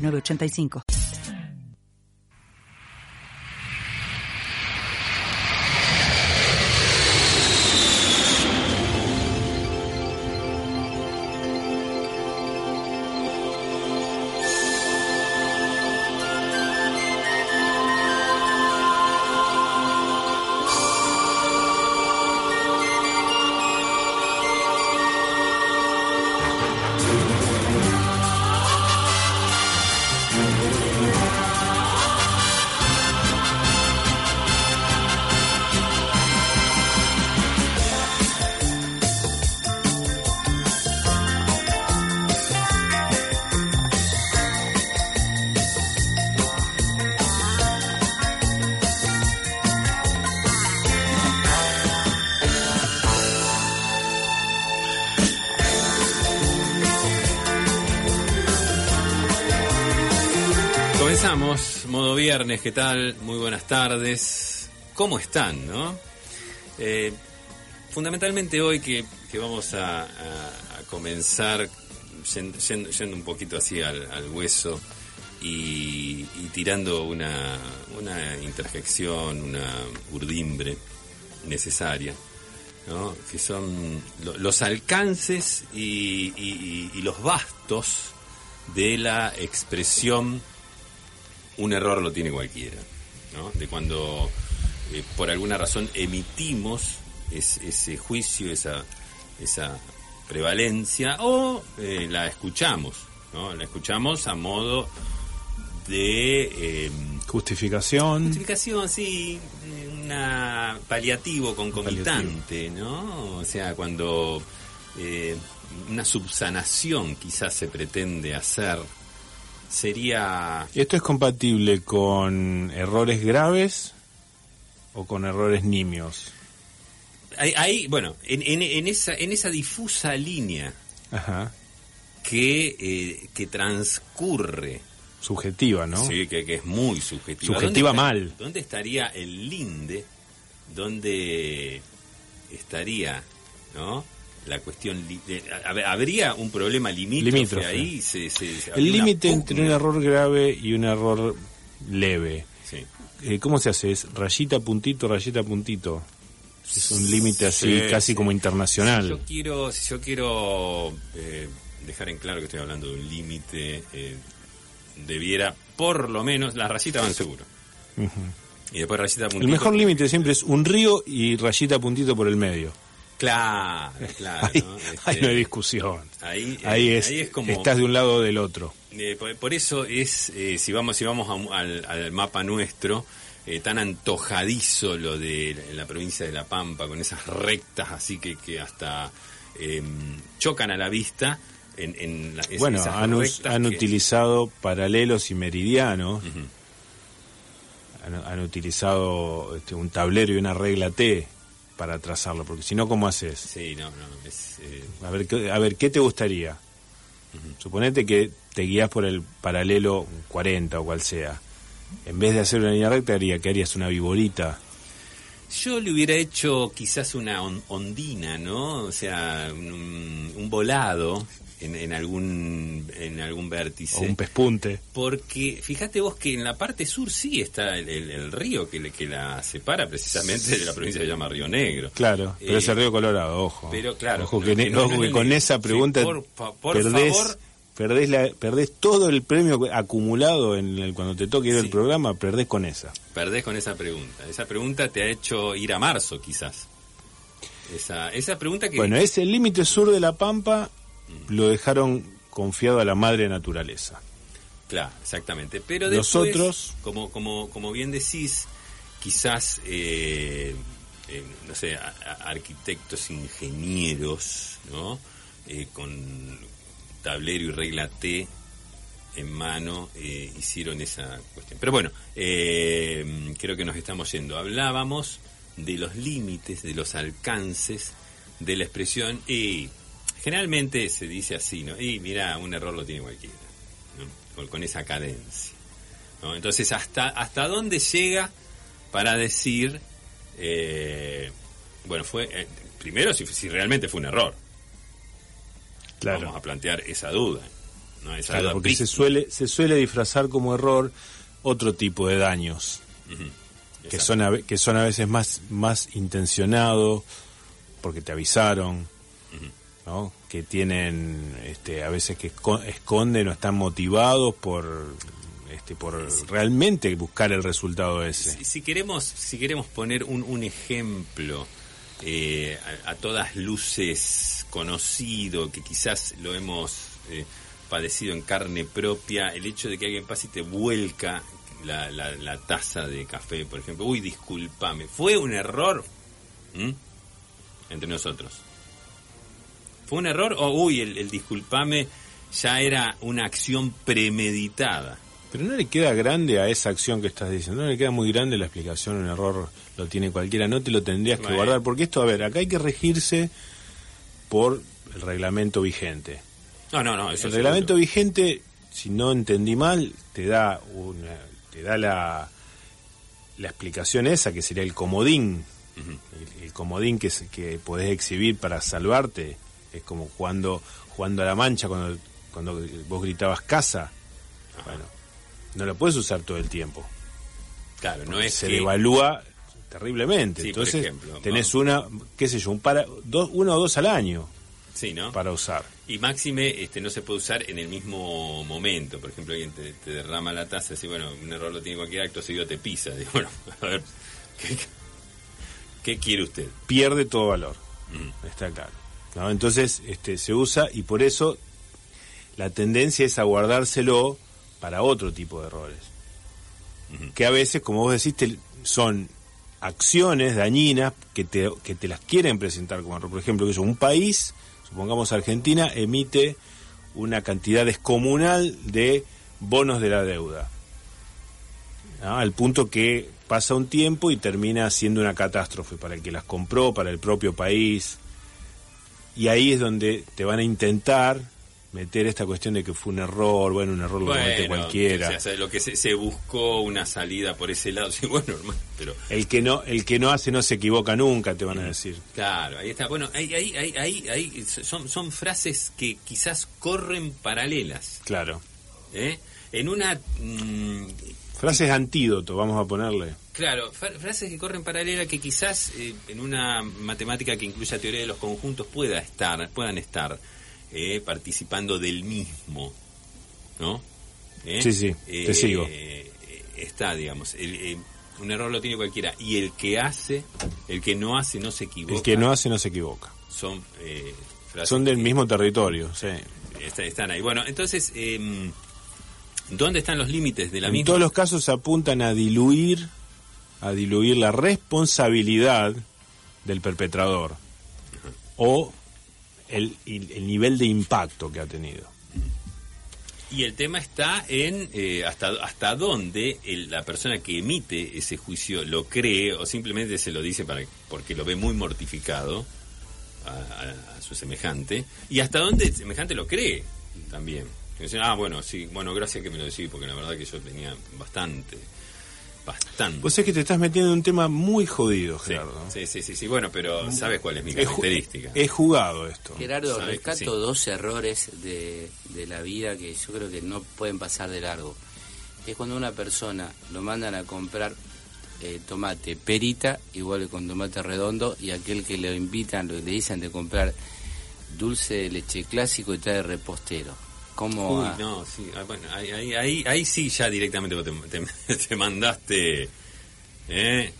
8985. Viernes, ¿qué tal? Muy buenas tardes. ¿Cómo están, no? Eh, fundamentalmente hoy que, que vamos a, comenzar yen- yen- yendo, un poquito así al, hueso y, tirando una, una interjección, una urdimbre necesaria, ¿no? que son lo- los alcances y- y- y los bastos de la expresión un error lo tiene cualquiera, ¿no? De cuando eh, por alguna razón emitimos es- ese juicio, esa, esa prevalencia, o eh, la escuchamos, ¿no? La escuchamos a modo de eh, Justificación. justificación, sí, una paliativo concomitante, ¿no? O sea, cuando eh, una subsanación quizás se pretende hacer, sería ¿Esto es compatible con errores graves o con errores nimios? Ahí, ahí, bueno, en, en- en esa, en esa difusa línea Ajá. que, eh, que transcurre, Subjetiva, ¿no? sí, que, que es muy subjetiva. Subjetiva ¿Dónde está- mal. ¿Dónde estaría el linde? ¿Dónde estaría, no? La cuestión. de- ¿Habría un problema limítrofe, ahí? Se- se- se- El límite entre un error grave y un error leve. Sí. Eh, ¿Cómo se hace? ¿Es rayita, puntito, rayita, puntito? Es un límite así, Sí, casi sí. como Si internacional. yo quiero, si yo quiero eh, dejar en claro que estoy hablando de un límite, eh, debiera por lo menos, las rayitas van seguro. Y después rayita puntito. El mejor límite siempre es un río y rayita, puntito por el medio. Claro, claro. ahí, ¿no? ahí Este, no hay discusión. Ahí, Ahí es, ahí es como. estás de un lado o del otro. Eh, por, por eso es, eh, si vamos, si vamos a al, al mapa nuestro, eh, tan antojadizo lo de la, la provincia de La Pampa, con esas rectas así que, que hasta eh, chocan a la vista. En, en la- es- Bueno, han, que- utilizado paralelos y meridianos, han utilizado este, un tablero y una regla T para trazarlo, porque si no, ¿cómo haces? Sí, no, no, es, eh, A ver, ¿qué, a ver, ¿qué te gustaría? Suponete que te guías por el paralelo 40 o cual sea. En vez de hacer una línea recta, haría, ¿qué harías? Una viborita. Yo le hubiera hecho quizás una on- ondina, ¿no? O sea, un, un volado en, en algún en algún vértice. O un pespunte. Porque fíjate vos que en la parte sur sí está el, el- el río que, le- que la separa precisamente de la provincia que se llama Río Negro. Claro, pero Eh, es el río Colorado, ojo. pero claro, Ojo que, que no- ojo que es con esa Sí, pregunta por fa- por perdés, favor. perdés, la, perdés todo el premio acumulado en el, cuando te toque ir al Sí. programa, perdés con esa. Perdés con esa pregunta. Esa pregunta te ha hecho ir a marzo, quizás. Esa, esa pregunta que... Bueno, ese límite sur de la Pampa lo dejaron confiado a la madre naturaleza. Claro, exactamente. Pero después, otros- como, como, como bien decís, quizás, eh, eh, no sé, a- a- arquitectos, ingenieros, ¿no? Eh, con tablero y regla T, en mano eh, hicieron esa cuestión. Pero bueno, eh, creo que nos estamos yendo. Hablábamos de los límites, de los alcances de la expresión y generalmente se dice así, ¿no? Y mira, un error lo tiene cualquiera, ¿no? con, esa cadencia. ¿no? Entonces, ¿hasta, ¿hasta dónde llega para decir, eh, bueno, fue, eh, primero si, si realmente fue un error? Claro. Vamos a plantear esa duda. ¿no? Esa Claro, duda porque se suele, se suele disfrazar como error otro tipo de daños, que son, a, que son a veces más, más intencionados, porque te avisaron, ¿no? que tienen este, a veces que esco- esconden o están motivados por, este, por realmente buscar el resultado ese. Si, si queremos, si queremos poner un, un ejemplo eh, a, a todas luces conocido, que quizás lo hemos eh, padecido en carne propia, el hecho de que alguien pase y te vuelca la, la- la taza de café, por ejemplo, uy, discúlpame, ¿fue un error? ¿Mm? Entre nosotros. ¿Fue un error o, uy, el, el disculpame ya era una acción premeditada? Pero no le queda grande a esa acción que estás diciendo, no le queda muy grande la explicación, un error lo tiene cualquiera, no te lo tendrías que Bueno. guardar, porque esto, a ver, acá hay que regirse por el reglamento vigente. No, no, no, eso el seguro. reglamento vigente, si no entendí mal, te da una, te da la, la explicación esa, que sería el comodín, el, el comodín que, que podés exhibir para salvarte, es como jugando, jugando a la mancha cuando, cuando vos gritabas casa. Bueno, no lo puedes usar todo el tiempo. Claro, no es se que... devalúa terriblemente. Sí, por Entonces, ejemplo, tenés una, qué sé yo, un para, dos, uno o dos al año Sí, ¿no? para usar. Y máxime este, no se puede usar en el mismo momento. Por ejemplo, alguien te, te derrama la taza y bueno, un error lo tiene cualquier acto seguido te pisa. Digo, bueno, a ver, ¿qué, qué quiere usted? Pierde todo valor. Mm. Está claro. ¿No? Entonces, este, se usa y por eso la tendencia es a guardárselo para otro tipo de errores. Que a veces, como vos decís, te- son acciones dañinas que te, que te las quieren presentar como error. Por ejemplo, que un país, supongamos Argentina, emite una cantidad descomunal de bonos de la deuda. ¿no? Al punto que pasa un tiempo y termina siendo una catástrofe para el que las compró, para el propio país. Y ahí es donde te van a intentar meter esta cuestión de que fue un error, bueno, un error lo comete cualquiera. o sea, o sea, lo que se, se buscó una salida por ese lado, sí, bueno, hermano, pero El que no, el que no hace no se equivoca nunca, te van a decir. claro, ahí está. Bueno, ahí, ahí, ahí, ahí, son, son frases que quizás corren paralelas. Claro. ¿eh? En una... mm, Frases antídoto, vamos a ponerle. Claro, fra- frases que corren paralela que quizás eh, en una matemática que incluya teoría de los conjuntos pueda estar, puedan estar eh, participando del mismo, ¿no? ¿Eh? Sí, sí, te sigo. está, digamos, el, un error lo tiene cualquiera y el que hace, el que no hace no se equivoca. El que no hace no se equivoca. son eh, frases Son del que mismo territorio, sí. está- están ahí. Bueno, entonces, eh, ¿dónde están los límites de la En misma? todos los casos apuntan a diluir, a diluir la responsabilidad del perpetrador o el, el- el nivel de impacto que ha tenido. Y el tema está en eh, hasta, hasta dónde el- la persona que emite ese juicio lo cree o simplemente se lo dice para, porque lo ve muy mortificado a, a- a su semejante y hasta dónde el semejante lo cree también. Que dice, ah, bueno, sí, bueno, gracias que me lo decís porque la verdad que yo tenía bastante, bastante. Vos es que te estás metiendo en un tema muy jodido, Gerardo. sí, sí, sí, sí, bueno, pero ¿sabes cuál es mi característica? es jugado esto. Gerardo, rescato sí. dos errores de, de la vida que yo creo que no pueden pasar de largo. Es cuando una persona lo mandan a comprar eh, tomate perita, igual que con tomate redondo, y aquel que lo invitan, lo, le dicen de comprar dulce de leche clásico y trae repostero. ¿Cómo Uy, no, sí, ah, bueno, ahí, ahí, ahí, ahí sí ya directamente vos te, te- te mandaste, ¿eh?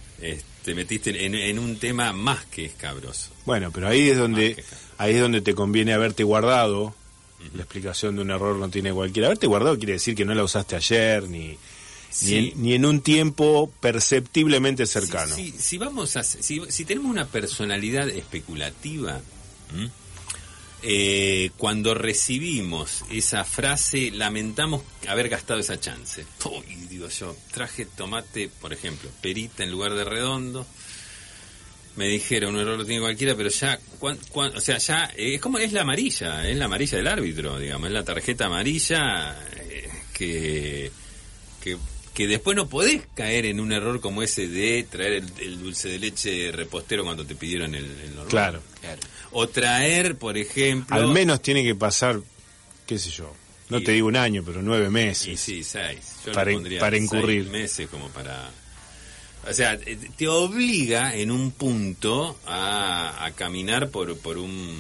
Te metiste en, en un tema más que escabroso. Bueno, pero ahí es donde ahí es donde te conviene haberte guardado. La explicación de un error no tiene cualquiera. Haberte guardado quiere decir que no la usaste ayer ni Sí. ni, en, ni en un tiempo perceptiblemente cercano. Si, si- si vamos a, si, si tenemos una personalidad especulativa, ¿m? Eh, cuando recibimos esa frase, lamentamos haber gastado esa chance. Uy, digo yo, traje tomate, por ejemplo, perita en lugar de redondo. Me dijeron, un error lo tiene cualquiera, pero ya, cuan- o sea, ya, eh, es como, es la amarilla, es la amarilla del árbitro, digamos, es la tarjeta amarilla eh, que, que, que después no podés caer en un error como ese de traer el, el dulce de leche repostero cuando te pidieron el, el normal. Claro. Claro. O traer, por ejemplo... Al menos tiene que pasar, qué sé yo, no Y- te digo un año, pero nueve meses. sí, seis. Yo Para pondría para seis incurrir. meses como para... O sea, eh, te obliga en un punto a, a caminar por, por un...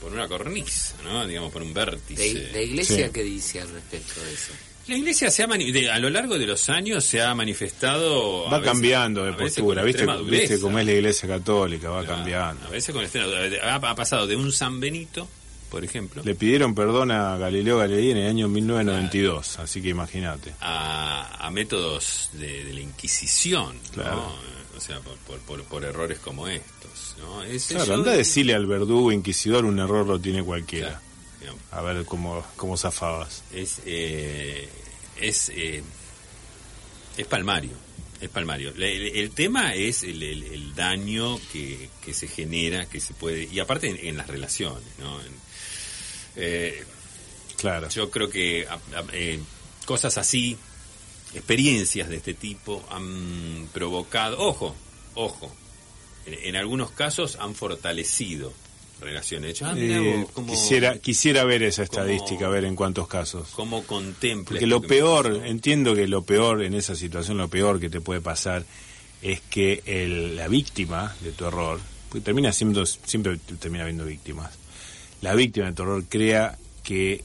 por una cornisa, ¿no? Digamos, por un vértice. ¿La iglesia Sí. qué dice al respecto de eso? La iglesia se ha mani- de- a lo largo de los años se ha manifestado... a Va veces- cambiando de postura, ¿viste? ¿Viste cómo es la iglesia católica? Va Claro, cambiando. A veces con extrema- ha, ha pasado de un San Benito, por ejemplo, Le pidieron perdón a Galileo Galilei en el año 1992, así que imagínate. a, a métodos de, de la Inquisición, ¿no? Claro. O sea, por, por, por- por errores como estos, ¿no? Ese Claro, anda a decirle al verdugo inquisidor un error lo tiene cualquiera. Claro, A ver cómo, cómo zafabas. es eh, es eh, es palmario es palmario el, el- el tema es el, daño que, que se genera que se puede y aparte en, en las relaciones no En- eh, Claro. yo creo que a- a- cosas así experiencias de este tipo han provocado ojo ojo en, en algunos casos han fortalecido relaciones de hecho ah, Eh, cómo- quisiera, quisiera ver esa estadística, a ver en cuántos casos. cómo contempla Porque lo que peor, entiendo que lo peor en esa situación, lo peor que te puede pasar es que el- la víctima de tu error, porque termina siendo, siempre termina habiendo víctimas, la víctima de tu error crea que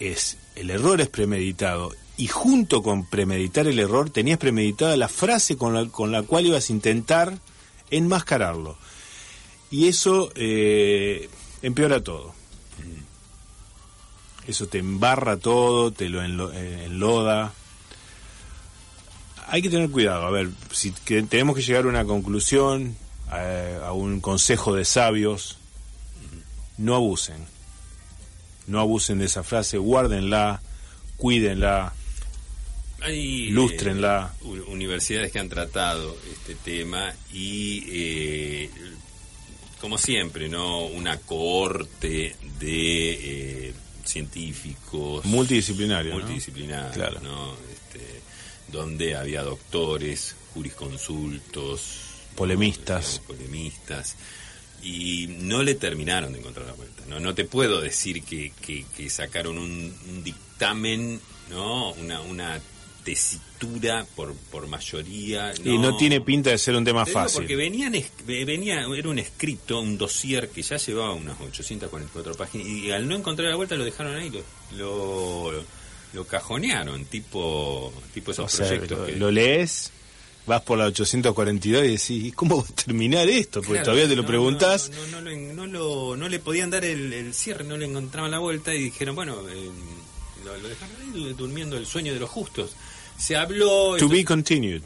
es el error es premeditado y junto con premeditar el error tenías premeditada la frase con la, con la cual ibas a intentar enmascararlo. Y eso eh, empeora todo. Eso te embarra todo, te lo enlo- eh, enloda. Hay que tener cuidado. A ver, si que- tenemos que llegar a una conclusión, a, a un consejo de sabios, no abusen. No abusen de esa frase, guárdenla, cuídenla. Hay Lústrenla. eh, u- universidades que han tratado este tema y, eh, como siempre, no una cohorte de eh, científicos Multidisciplinario, ¿no? multidisciplinarios, Claro. ¿no? Este, donde había doctores, jurisconsultos, Polemistas. polemistas y no le terminaron de encontrar la vuelta. No, no te puedo decir que, que- que sacaron un, un dictamen, no, una, una tesitura por, por mayoría. Y no tiene pinta de ser un tema fácil. Porque venían, venía, era un escrito, un dossier que ya llevaba unas 844 páginas y al no encontrar la vuelta lo dejaron ahí, lo, lo, lo cajonearon, tipo, tipo esos O sea, proyectos. lo, que- lo lees, vas por la 842 y decís, ¿y ¿cómo va a terminar esto? Porque Claro, todavía te lo no, preguntás. No, no, no, no, no lo- no le podían dar el, el cierre, no le encontraban la vuelta y dijeron, bueno, eh, lo, lo dejaron ahí durmiendo el sueño de los justos. Se habló. To be continued.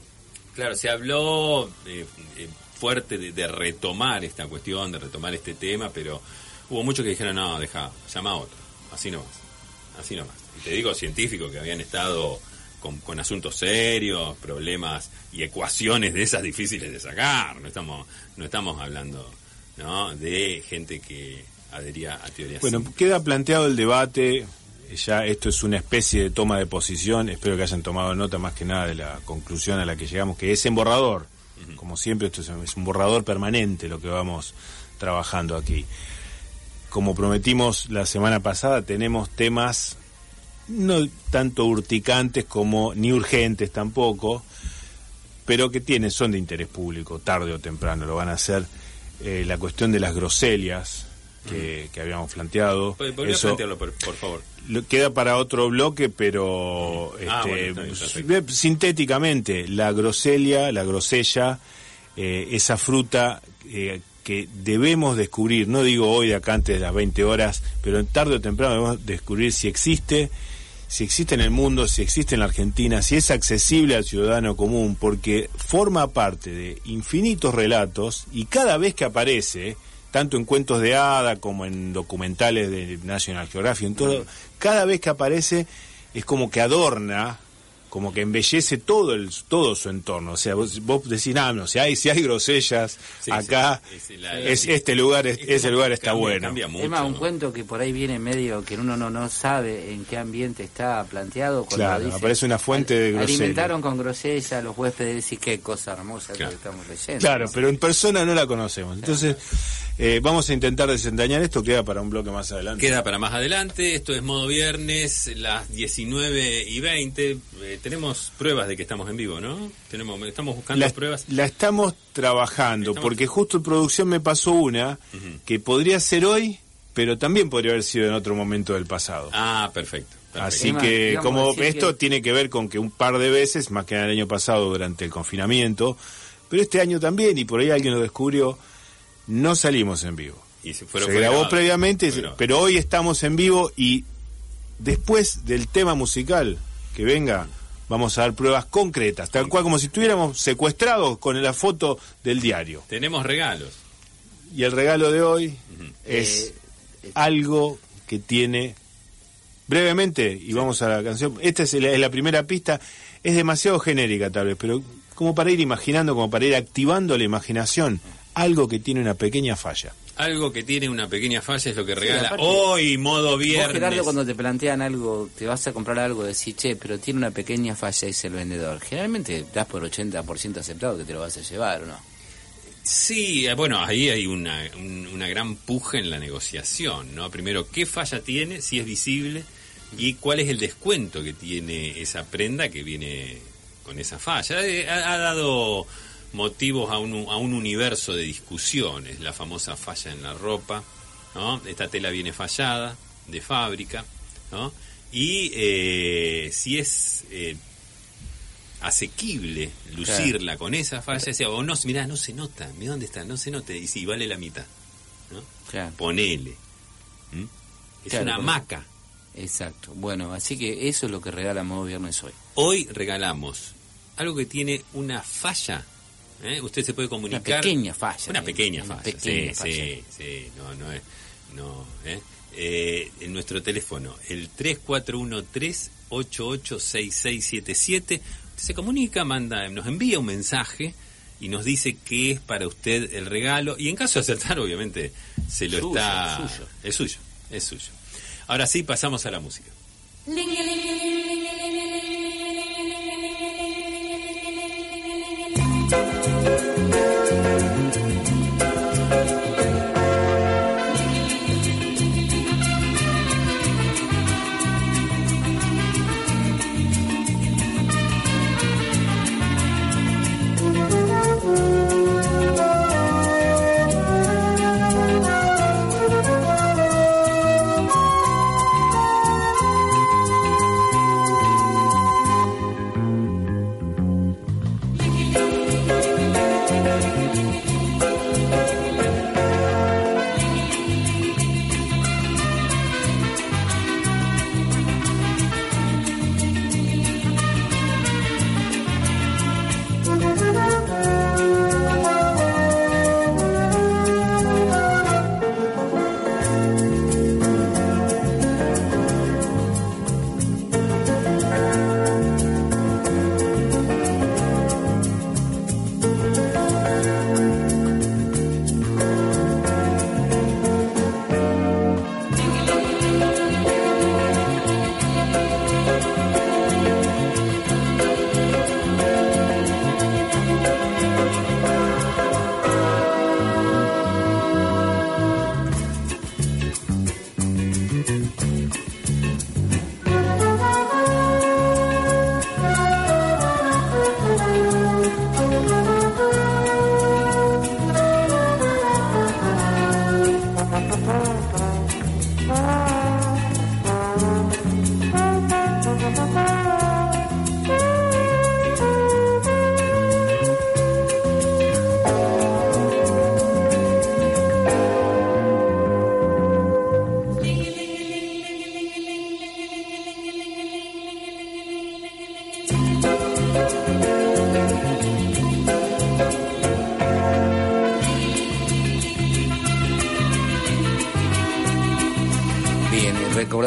Claro, se habló eh, eh, fuerte de, de retomar esta cuestión, de retomar este tema, pero hubo muchos que dijeron, no, deja, llama a otro, así no más, así no más. Y te digo científicos que habían estado con, con asuntos serios, problemas y ecuaciones de esas difíciles de sacar, no estamos, no estamos hablando ¿no? de gente que adhería a teorías Bueno, simples. queda planteado el debate. Ya esto es una especie de toma de posición. Espero que hayan tomado nota más que nada de la conclusión a la que llegamos, que es en borrador. Como siempre, esto es es un borrador permanente lo que vamos trabajando aquí. Como prometimos la semana pasada, tenemos temas no tanto urticantes como ni urgentes tampoco, pero que tienen, son de interés público, tarde o temprano lo van a hacer. Eh, la cuestión de las groselias que, que habíamos planteado. A Eso plantearlo, por, por favor. queda para otro bloque, pero Ah, este, bueno, bien, sintéticamente, la groselia, la grosella, eh, esa fruta eh, que debemos descubrir, no digo hoy de acá antes de las 20 horas, pero tarde o temprano debemos descubrir si existe, si existe en el mundo, si existe en la Argentina, si es accesible al ciudadano común, porque forma parte de infinitos relatos y cada vez que aparece, tanto en cuentos de hada como en documentales de National Geographic, en todo, cada vez que aparece es como que adorna como que embellece todo el todo su entorno. O sea, vos, vos decís, ah, no, si hay, si hay grosellas Sí, acá, sí, es la- es, este lugar, es- Es ese lugar está cambia- bueno. cambia mucho, es más, un ¿no? cuento que por ahí viene medio que uno no, no sabe en qué ambiente está planteado. cuando Claro, dice, aparece una fuente de grosella. Alimentaron con grosella los huéspedes y qué cosa hermosa Claro. que estamos leyendo. Claro, pero en persona no la conocemos. Entonces, eh, vamos a intentar desentrañar esto, queda para un bloque más adelante. Queda para más adelante, esto es modo viernes, las 19 y 20. Eh, tenemos pruebas de que estamos en vivo, ¿no? Tenemos, estamos buscando la, pruebas. la estamos trabajando, Estamos- porque justo en producción me pasó una que podría ser hoy, pero también podría haber sido en otro momento del pasado. Ah, perfecto. perfecto. Así que como esto que- tiene que ver con que un par de veces, más que en el año pasado durante el confinamiento, pero este año también, y por ahí alguien lo descubrió, no salimos en vivo. Y se, fueron- Se fue grabó grabado. previamente, pero hoy estamos en vivo y después del tema musical que venga, vamos a dar pruebas concretas, tal cual como si estuviéramos secuestrados con la foto del diario. Tenemos regalos. Y el regalo de hoy es Eh, algo que tiene brevemente, y vamos a la canción, esta es la, es la primera pista, es demasiado genérica tal vez, pero como para ir imaginando, como para ir activando la imaginación, algo que tiene una pequeña falla. Algo que tiene una pequeña falla es lo que regala aparte- hoy, modo Vos, viernes. Gerardo, cuando te plantean algo, te vas a comprar algo, decís, che, pero tiene una pequeña falla, dice el vendedor. Generalmente das por 80% aceptado que te lo vas a llevar, ¿o no? Sí, eh, bueno, ahí hay una, un- una gran puja en la negociación, ¿no? Primero, ¿qué falla tiene, si es visible? Y cuál es el descuento que tiene esa prenda que viene con esa falla. Eh, Ha, ha dado motivos a un, a un universo de discusiones, la famosa falla en la ropa, ¿no? Esta tela viene fallada, de fábrica, ¿no? Y eh, si es... eh, asequible lucirla con esa falla, decía, o no, mirá, no se nota, mira dónde está, no se nota, y si vale la mitad, ¿no? Claro, Ponele. ¿Mm? Es Claro, una porque- maca. exacto. Bueno, así que eso es lo que regala Modo Viernes hoy. Hoy regalamos algo que tiene una falla. ¿Eh? Usted se puede comunicar. pequeña falla, Una pequeña una falla. pequeña sí, falla. sí, sí, no, no es. No, ¿eh? Eh, en nuestro teléfono, el 3413-886677. Usted se comunica, manda, nos envía un mensaje y nos dice qué es para usted el regalo. Y en caso de acertar, obviamente, se lo Suyo, está. suyo. Es suyo, es suyo. Ahora sí, pasamos a la música.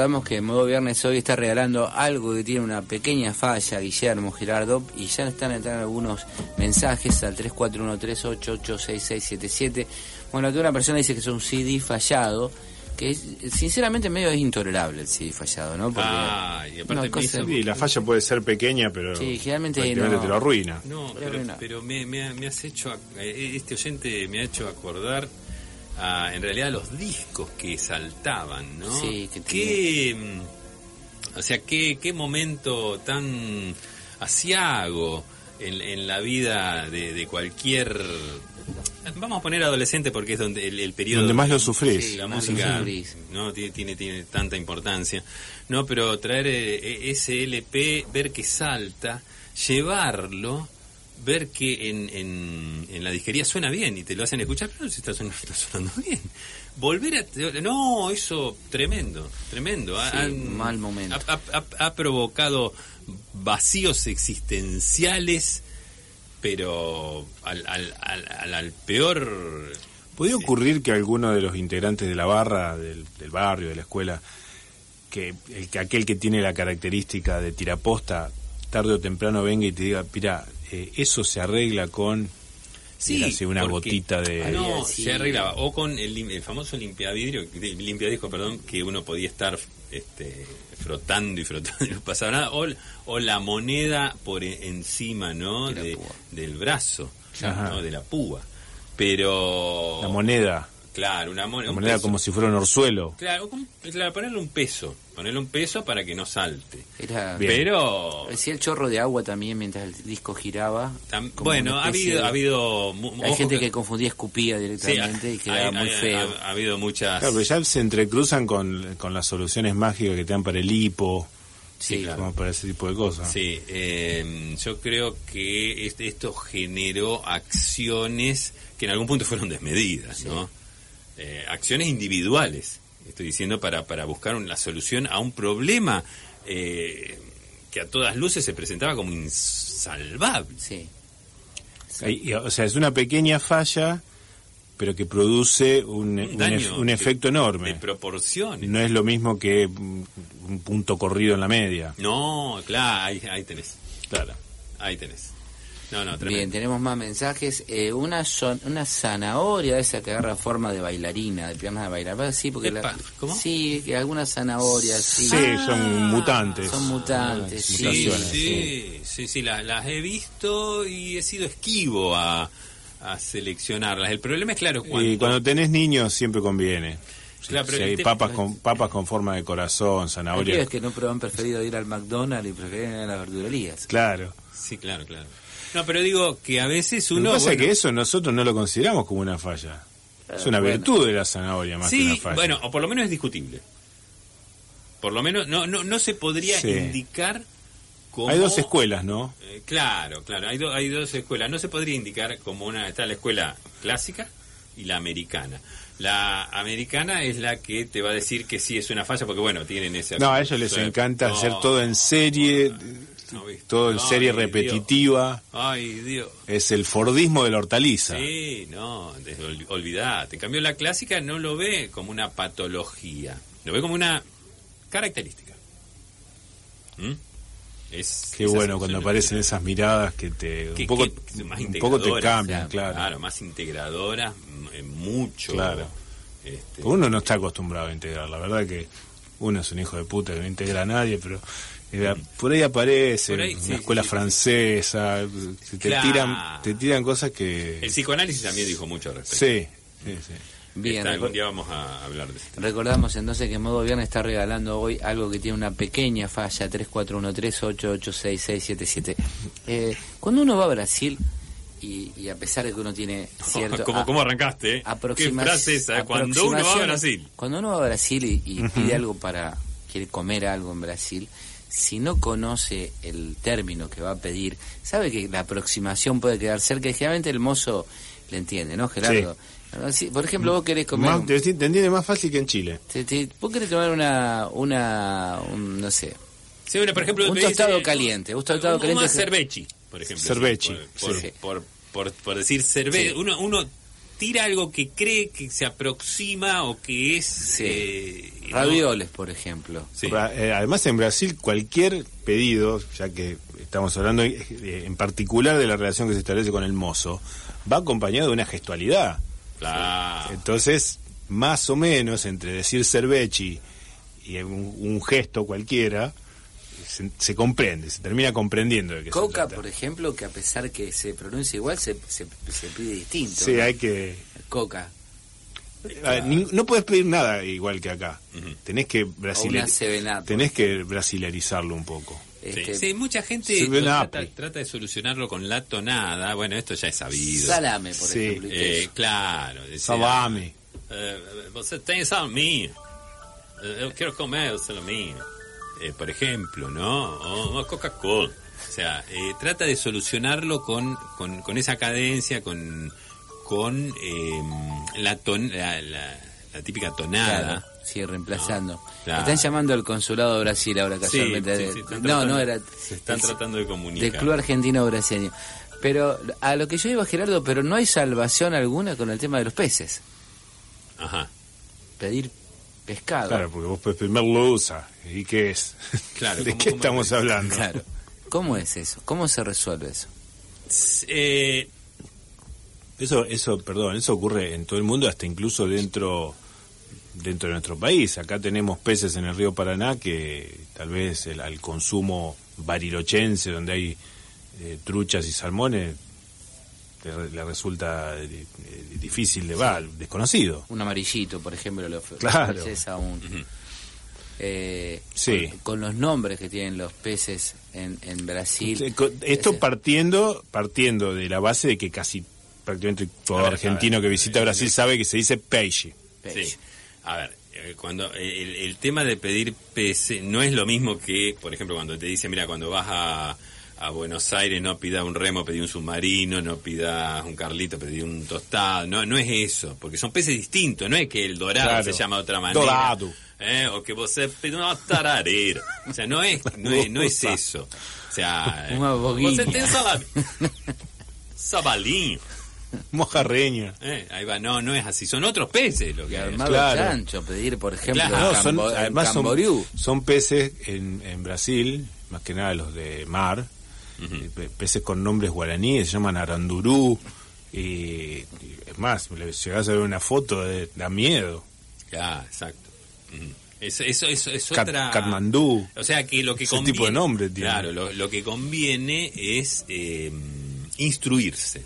Recordamos que Modo Viernes hoy está regalando algo que tiene una pequeña falla, Guillermo Girardo, y ya están entrando algunos mensajes al 3413886677. Bueno, que una persona dice que es un CD fallado, que es- sinceramente medio es intolerable el CD fallado, ¿no? Porque Ah, y aparte Sí, la falla puede ser pequeña, pero Sí, generalmente no. te lo arruina. No, Pero pero, me, me- me has hecho, eh, este oyente me ha hecho acordar a, en realidad, los discos que saltaban, ¿no? Sí, que qué, mm, o sea, qué, qué momento tan asiago en, en la vida de, de cualquier, vamos a poner adolescente porque es donde el, el periodo Donde más lo sufrís. Sí, la Más lo música sufrís. no tiene, tiene tiene tanta importancia no pero traer eh, ese LP ver que salta llevarlo ver que en, en, en la disquería suena bien y te lo hacen escuchar pero no si está sonando, está sonando bien. Volver a no eso tremendo tremendo. Ha- Sí, han- mal momento. ha, ha- ha- ha provocado vacíos existenciales pero al, al, al, al- al peor ¿Podría ocurrir que alguno de los integrantes de la barra, del, del barrio, de la escuela, que, el, que aquel que tiene la característica de tiraposta, tarde o temprano venga y te diga, mira, eh, eso se arregla con Sí, hace una porque- gotita de... No, Sí. se arreglaba. O con el, lim- el famoso limpiavidrio, limpiadisco, perdón, que uno podía estar este, frotando y frotando y no pasaba nada. O, o la moneda por e- encima, ¿no? De del brazo. ¿no? De la púa. Pero... La moneda, Claro, una moneda. peso. como si fuera un orzuelo. Claro, claro, ponerle un peso. Ponerle un peso para que no salte. Era. Pero... Parecía el chorro de agua también mientras el disco giraba. tam- bueno, ha habido... de- Ha habido Hay gente que confundía escupía Sí, directamente y quedaba hay- muy hay- feo. Ha, ha habido muchas... Claro, pero ya se entrecruzan con, con las soluciones mágicas que te dan para el hipo, Sí, claro. como para ese tipo de cosas. Sí, eh, yo creo que este- esto generó acciones que en algún punto fueron desmedidas, ¿no? Eh, acciones individuales, estoy diciendo, para, para buscar una solución a un problema eh, que a todas luces se presentaba como insalvable. Sí. Ahí- y, o sea, es una pequeña falla, pero que produce un, Un un daño ef- un de- efecto enorme. De proporciones. No es lo mismo que un punto corrido en la media. No, claro, ahí, ahí tenés, Claro. ahí tenés. No, no, Bien, tenemos más mensajes. Eh, una son, una zanahoria esa que agarra forma de bailarina, de piernas de bailarina. Sí, porque Epa, la- ¿cómo? Sí, que algunas zanahorias. Sí, Sí, son mutantes. son mutantes. Sí, sí, sí, sí, sí, las, las he visto y he sido esquivo a, a seleccionarlas. El problema es, claro, cuando... Y cuando tenés niños siempre conviene. Claro, Si hay papas con, papas con forma de corazón, Hay zanahorias. que no pero han preferido ir al McDonald's y prefieren ir a las verdulerías. Claro. Sí, claro, claro. No, pero digo que a veces Lo que uno... pasa es que eso nosotros no lo consideramos como una falla. Es una bueno. virtud de la zanahoria más que una Sí, falla. bueno, o por lo menos es discutible. Por lo menos no no, no se podría Sí. indicar como... Hay dos escuelas, ¿no? Eh, claro, claro, hay, do- hay dos escuelas. No se podría indicar como una... Está la escuela clásica y la americana. La americana es la que te va a decir que sí es una falla porque, bueno, tienen ese... No, a ellos les encanta hacer todo en serie, todo en serie Dios. repetitiva. Ay, Dios. Es el Fordismo de la hortaliza. Sí, no, ol- olvidate. En cambio, la clásica no lo ve como una patología, lo ve como una característica. ¿Mm? Es, Qué bueno cuando aparecen esas miradas que te que- un poco, que- más un poco te cambian, o sea, claro. más integradoras, eh, mucho. Claro. este, Uno no está acostumbrado a integrar, la verdad que uno es un hijo de puta que no integra a nadie, pero por ahí aparece Por ahí, una sí, escuela sí, sí, francesa, te Claro. tiran te tiran cosas que el psicoanálisis también dijo mucho al respecto. sí, sí, sí. Bien, Está, algún día vamos a hablar de esto. recordamos entonces que Modo Viernes está regalando hoy algo que tiene una pequeña falla, 3413886677. Eh, cuando uno va a Brasil, y, y a pesar de que uno tiene cierto... ¿Cómo, a- cómo arrancaste? eh? ¿Qué frase esa? Cuando uno va a. Brasil. Cuando uno va a Brasil y, y pide algo para, quiere comer algo en Brasil, si no conoce el término que va a pedir, sabe que la aproximación puede quedar cerca y generalmente el mozo le entiende, ¿no, Gerardo? Si, por ejemplo, vos querés comer... Más, te, te entiende más fácil que en Chile. te- te- vos querés tomar una, una un, no sé, Sí, bueno, por ejemplo, Un tostado dice, caliente, un tostado un- caliente que- cerveci, por ejemplo. Cerveci, Por, por, sí. por, por- por decir cerveza. Sí. Uno, uno tira algo que cree que se aproxima o que es... Sí. eh, Ravioles, por ejemplo. Sí. Eh, Además, en Brasil, cualquier pedido, ya que estamos hablando eh, en particular de la relación que se establece con el mozo, va acompañado de una gestualidad. Claro. Entonces, más o menos, entre decir cervechi y un, un gesto cualquiera, se, se comprende, se termina comprendiendo de qué se Coca, por ejemplo, que a pesar que se pronuncia igual, se, se, se pide distinto. Sí, ¿no? hay que... Coca. a no puedes pedir nada igual que acá. Tenés que O brasiler- una Seven Up, tenés que brasilerizarlo un poco. Sí, Este, sí, mucha gente Se lo trata, de solucionarlo con la tonada. Bueno, esto ya es sabido. Salame, por Sí. ejemplo. Eh, claro. Salame. eh, você tem salami. Eh, eu quero comer o salami. Eh, por ejemplo, ¿no? O, o Coca-Cola. O sea, eh, trata de solucionarlo con, con, con esa cadencia, con, con eh, la, ton, la, la- la típica tonada. Claro, sí, reemplazando. No, claro. Están llamando al consulado de Brasil ahora casualmente. sí, de- sí, están no, tratando- no era. se están tratando de comunicar. Del Club Argentino Brasileño. Pero a lo que yo iba, Gerardo, pero no hay salvación alguna con el tema de los peces. Ajá. Pedir pescado. Claro, porque vos puedes pedir merluza. ¿Y qué es? Claro, ¿De ¿cómo- qué cómo estamos es? hablando? Claro. ¿Cómo es eso? ¿Cómo se resuelve eso? Eh, Eso, eso, perdón, eso ocurre en todo el mundo, hasta incluso dentro dentro de nuestro país. Acá tenemos peces en el río Paraná que tal vez el, al consumo barilochense, donde hay eh, truchas y salmones, le, re- le resulta eh, eh, difícil de va, desconocido. Un amarillito, por ejemplo, lo ofre- Claro. ofreces a un... eh, Sí. con, con los nombres que tienen los peces en, en Brasil. Esto partiendo partiendo de la base de que casi prácticamente todo ver, argentino ver, que visita eh, Brasil eh, sabe que se dice peixe. peixe. Sí. A ver, cuando el, el tema de pedir peces no es lo mismo que, por ejemplo, cuando te dice, mira, cuando vas a, a Buenos Aires no pidas un remo, pedí un submarino, no pidas un carlito, pedí un tostado. No, no es eso, porque son peces distintos. No es que el dorado Claro. se llama de otra manera. Dorado. Eh, o que vos pedís una tararera. O sea, no es, no es, no es eso. O sea, eh, Una salame. Sabalinho. Mojarreña. Eh, ahí va, no, no es así. Son otros peces lo que hay. armado Claro. chancho, pedir, por ejemplo, Claro. No, son, además son, son peces en, en Brasil, más que nada los de mar, eh, pe- peces con nombres guaraníes, se llaman arandurú, y, es más, le llegás a ver una foto, de, da miedo. Ah, exacto. Ujú. Eso, eso, eso es otra... Katmandú. O sea que lo que Ese conviene... tipo de nombre tiene. Claro, lo, lo que conviene es eh, instruirse.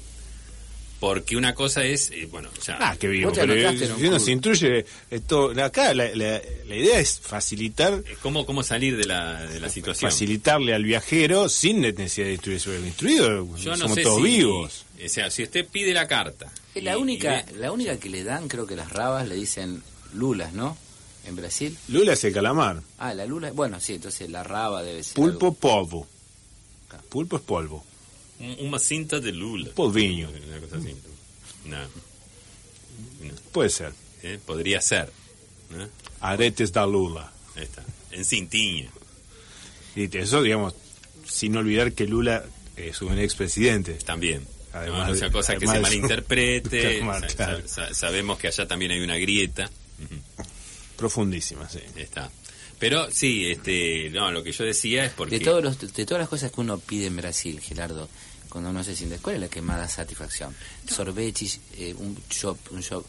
Porque una cosa es, eh, bueno, ya... Ah, qué te pero si uno se instruye, esto, acá la, la- la idea es facilitar eh, ¿Cómo, cómo salir de la, de la situación? facilitarle al viajero sin necesidad de instruirse. Instruido, Yo no somos sé todos si... vivos. O sea, si usted pide la carta... La y- única, y ve- la única que le dan, creo que las rabas le dicen lulas, ¿no? En Brasil. Lula es el calamar. Ah, la lula, bueno, sí, entonces la raba debe ser. Pulpo, algo- polvo. Pulpo es polvo. Una cinta de lula. Polviño. Una cosa así. No. No. Puede ser. Eh, Podría ser. ¿no? Aretes da Lula. Ahí está. En cintiña. Y eso, digamos, sin olvidar que Lula es un expresidente. También. Además no, no de- sea cosa que se malinterprete. Claro, Sa- claro. sa- sabemos que allá también hay una grieta. Profundísima, sí. Está. Pero sí, este, no, lo que yo decía es porque De, todos los, de todas las cosas que uno pide en Brasil, Gerardo, cuando uno se siente, ¿cuál es la que más da satisfacción? Sorbetis, eh, un shop, un shop,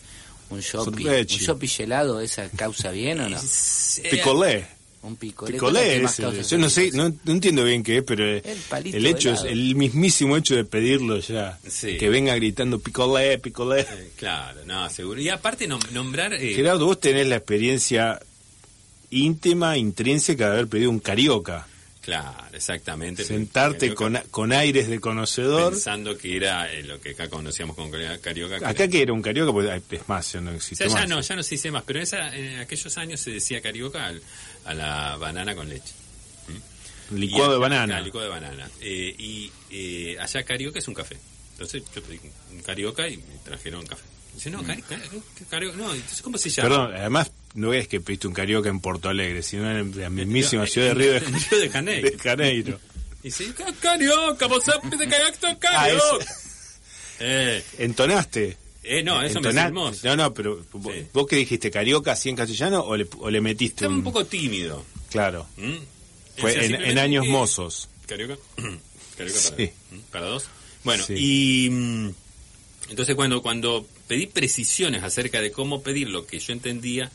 un shopping, Sorbechi. un shopping helado, ¿esa causa bien o no? Eh, Picolé. Un picolé. Picolé ¿cuál es yo no sé, no, no entiendo bien qué es, pero el, hecho es, el mismísimo hecho de pedirlo ya, Sí. que venga gritando picolé, picolé. eh, claro, no, seguro. Y aparte nom- nombrar... eh, Gerardo, vos tenés la experiencia íntima, intrínseca de haber pedido un carioca. Claro, exactamente. Sentarte con, con aires de conocedor. Pensando que era eh, lo que acá conocíamos como carioca. que Acá que era un carioca, pues ay, es más, ya no O existe sea, ya más. no, ya no se dice más, pero esa, en aquellos años se decía carioca al- a la banana con leche. Licuado Y de acá- banana. acá, licuado de banana. Eh, y eh, allá carioca es un café. Entonces yo pedí un carioca y me trajeron café. Dice, no, ¿qué carioca? No, entonces ¿cómo se llama? Mm. Perdón, además no es que pediste un carioca en Porto Alegre, sino en la mismísima Eh, ciudad de Río de, Río de Janeiro. de Janeiro. Y dice, "Ca- carioca, vos pide carioca, Ah, carioca. Eh, Entonaste. Eh, no, eso me entonar- hermoso. No, no, pero vos- Sí. vos que dijiste carioca así en castellano o le, o le metiste Estaba un... un poco tímido. Claro, ¿Mm? fue O sea, en, años que- mozos. ¿Carioca? ¿Carioca para, Sí. ¿Mm? para dos? Bueno, Sí. y mm, entonces cuando, cuando pedí precisiones acerca de cómo pedir lo que yo entendía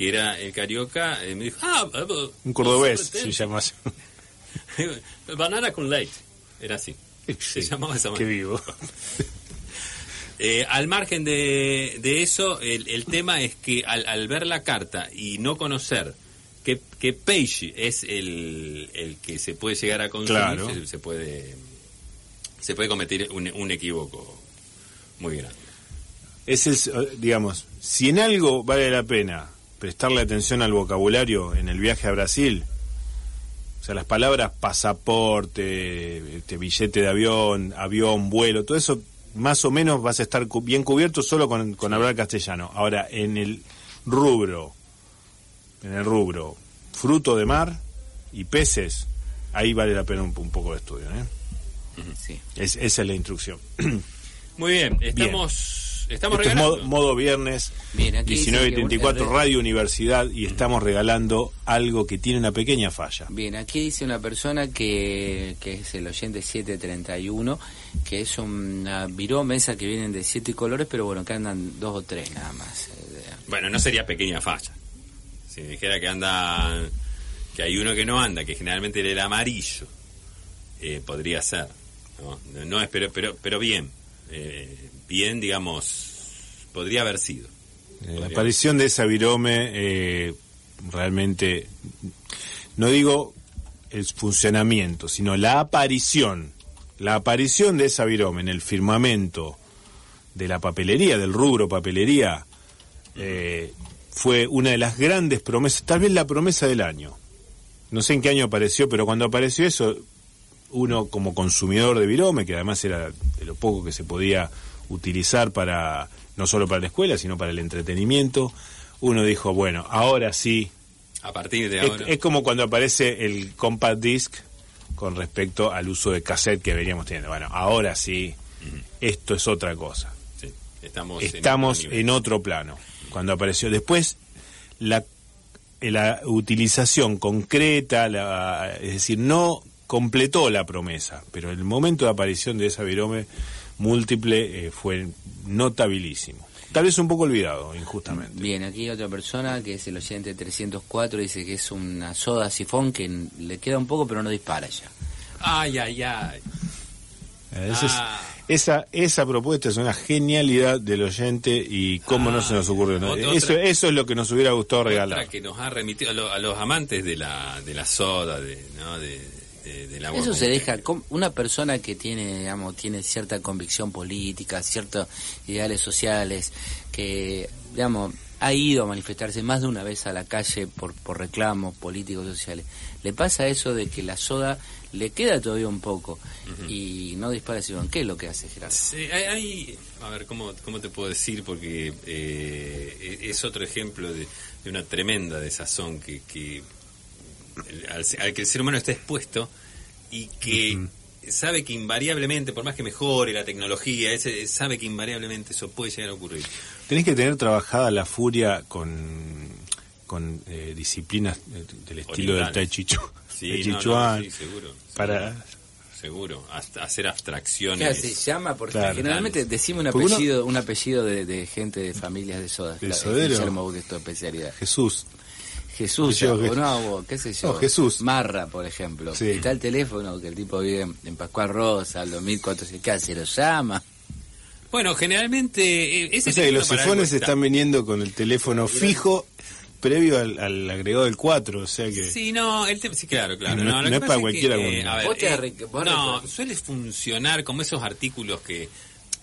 que era el carioca, eh, me dijo, ah, ah, ah, Un cordobés se llama así. Banana con leite. Era así. Se llamaba esa Qué vivo. Eh, al margen de, de eso, el, el tema es que al, al ver la carta y no conocer que, que peixe es el, el que se puede llegar a consumir, Claro. se, se puede se puede cometer un, un equívoco muy grande. Es el, digamos, si en algo vale la pena prestarle atención al vocabulario en el viaje a Brasil, o sea, las palabras pasaporte, este, billete de avión, avión, vuelo, todo eso más o menos vas a estar cu- bien cubierto solo con, con hablar castellano. Ahora, en el rubro, en el rubro, fruto de mar y peces, ahí vale la pena un, un poco de estudio. ¿eh? Sí. Es- esa es la instrucción. Muy bien, estamos, estamos Esto es regalando. modo, modo viernes, Bien, aquí dice 19 y que 34, bueno, Radio Universidad, y estamos regalando algo que tiene una pequeña falla. Bien, aquí dice una persona que, que es el oyente 731, que es una virome esa que vienen de siete colores, pero bueno, que andan dos o tres nada más. Eh, Bueno, no sería pequeña falla. Si dijera que anda, que hay uno que no anda, que generalmente era el amarillo, eh, podría ser. No, no, no es, pero, pero, pero bien, eh, bien, digamos, podría haber sido. Eh, la aparición de esa virome eh, realmente, no digo el funcionamiento, sino la aparición, la aparición de esa virome en el firmamento de la papelería, del rubro papelería, eh, fue una de las grandes promesas, tal vez la promesa del año. No sé en qué año apareció, pero cuando apareció eso, uno como consumidor de virome, que además era de lo poco que se podía utilizar para, no solo para la escuela, sino para el entretenimiento, uno dijo, bueno, ahora sí. A partir de Es, ahora. es como cuando aparece el compact disc con respecto al uso de cassette que veníamos teniendo. Bueno, ahora sí, esto es otra cosa. sí, estamos Estamos en otro plano. Cuando apareció después la, la utilización concreta, la, es decir, no completó la promesa, pero el momento de aparición de esa virome múltiple eh, fue notabilísimo. Tal vez un poco olvidado, injustamente. Bien, aquí otra persona que es el oyente 304, dice que es una soda sifón que le queda un poco pero no dispara ya. Ay, ay, ay. Eh, es- Ah. esa, esa propuesta es una genialidad del oyente y cómo no Ah, se nos. ¿no? otra- Eso, eso es lo que nos hubiera gustado regalar. Otra que nos ha remitido a, lo- a los amantes de la, de la soda, de, ¿no? de, de- del agua Eso se té. deja, una persona que tiene, digamos, tiene cierta convicción política, ciertos ideales sociales, que, digamos, ha ido a manifestarse más de una vez a la calle por, por reclamos políticos sociales. Le pasa eso de que la soda le queda todavía un poco y no dispara ese ¿Qué es lo que hace Gerardo? Sí, hay, hay- a ver, ¿cómo, ¿cómo te puedo decir? Porque eh, es otro ejemplo de, de una tremenda desazón que, que al que el ser humano está expuesto y que sabe que invariablemente, por más que mejore la tecnología, ese, sabe que invariablemente eso puede llegar a ocurrir. Tenés que tener trabajada la furia con, con eh, disciplinas eh, del estilo del. Tai Chi Chuan, Sí, no, no, seguro. para... Seguro, hasta hacer ¿Qué abstracciones. se llama? Porque Claro. generalmente decime un uno- apellido, un apellido de, de gente de familias de sodas. ¿De Claro, sodero? Es especialidad. Jesús. Jesús, Yo, o Je- no, o qué sé yo. No, Jesús. Marra, por ejemplo. Sí. Está el teléfono que el tipo vive en, en Pascual Rosa, al 2400, ¿qué hace? ¿Lo llama? Bueno, generalmente... eh, ese O sea que los sifones está. están viniendo con el teléfono fijo previo al, al agregado del 4, o sea que... Sí, no, el tema, sí, claro, claro. No- que es para que, cualquiera eh, ver, te eh, vos no, suele funcionar como esos artículos que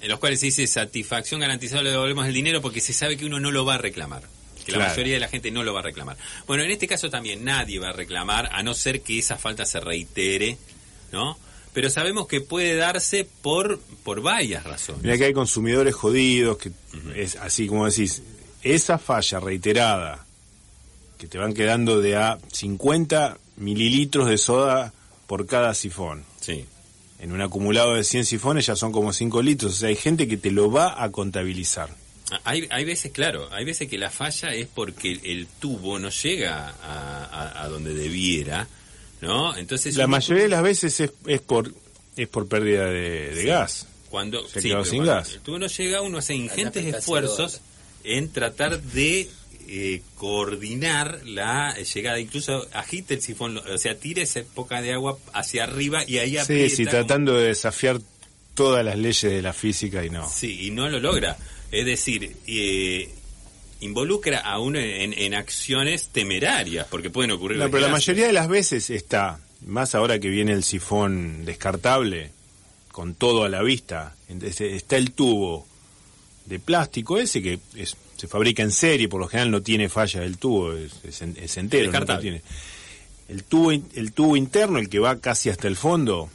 en los cuales se dice satisfacción garantizada, le devolvemos el dinero porque se sabe que uno no lo va a reclamar. Que la mayoría de la gente no lo va a reclamar. Bueno, en este caso también nadie va a reclamar, a no ser que esa falta se reitere, ¿no? Pero sabemos que puede darse por, por varias razones. Mira que hay consumidores jodidos, que es así como decís, esa falla reiterada, que te van quedando de a 50 mililitros de soda por cada sifón. Sí. en un acumulado de 100 sifones ya son como 5 litros. O sea, hay gente que te lo va a contabilizar. Hay, hay veces, claro, hay veces que la falla es porque el, tubo no llega a, a, donde debiera, ¿no? Entonces la mayoría de las veces es, es por es por pérdida de, gas. Cuando se sí, sin gas. el tubo no llega, uno hace ingentes esfuerzos en tratar de eh, coordinar la llegada, incluso agite el sifón, o sea, tire esa poca de agua hacia arriba y ahí aprieta. Sí, sí, tratando de desafiar todas las leyes de la física y no. Sí, y no lo logra. Es decir, eh, involucra a uno en, acciones temerarias, porque pueden ocurrir... No, pero la mayoría de las veces está, más ahora que viene el sifón descartable, con todo a la vista, está el tubo de plástico ese que se fabrica en serie, por lo general no tiene falla el tubo, es, entero. No tiene. El tubo, el tubo interno, el que va casi hasta el fondo,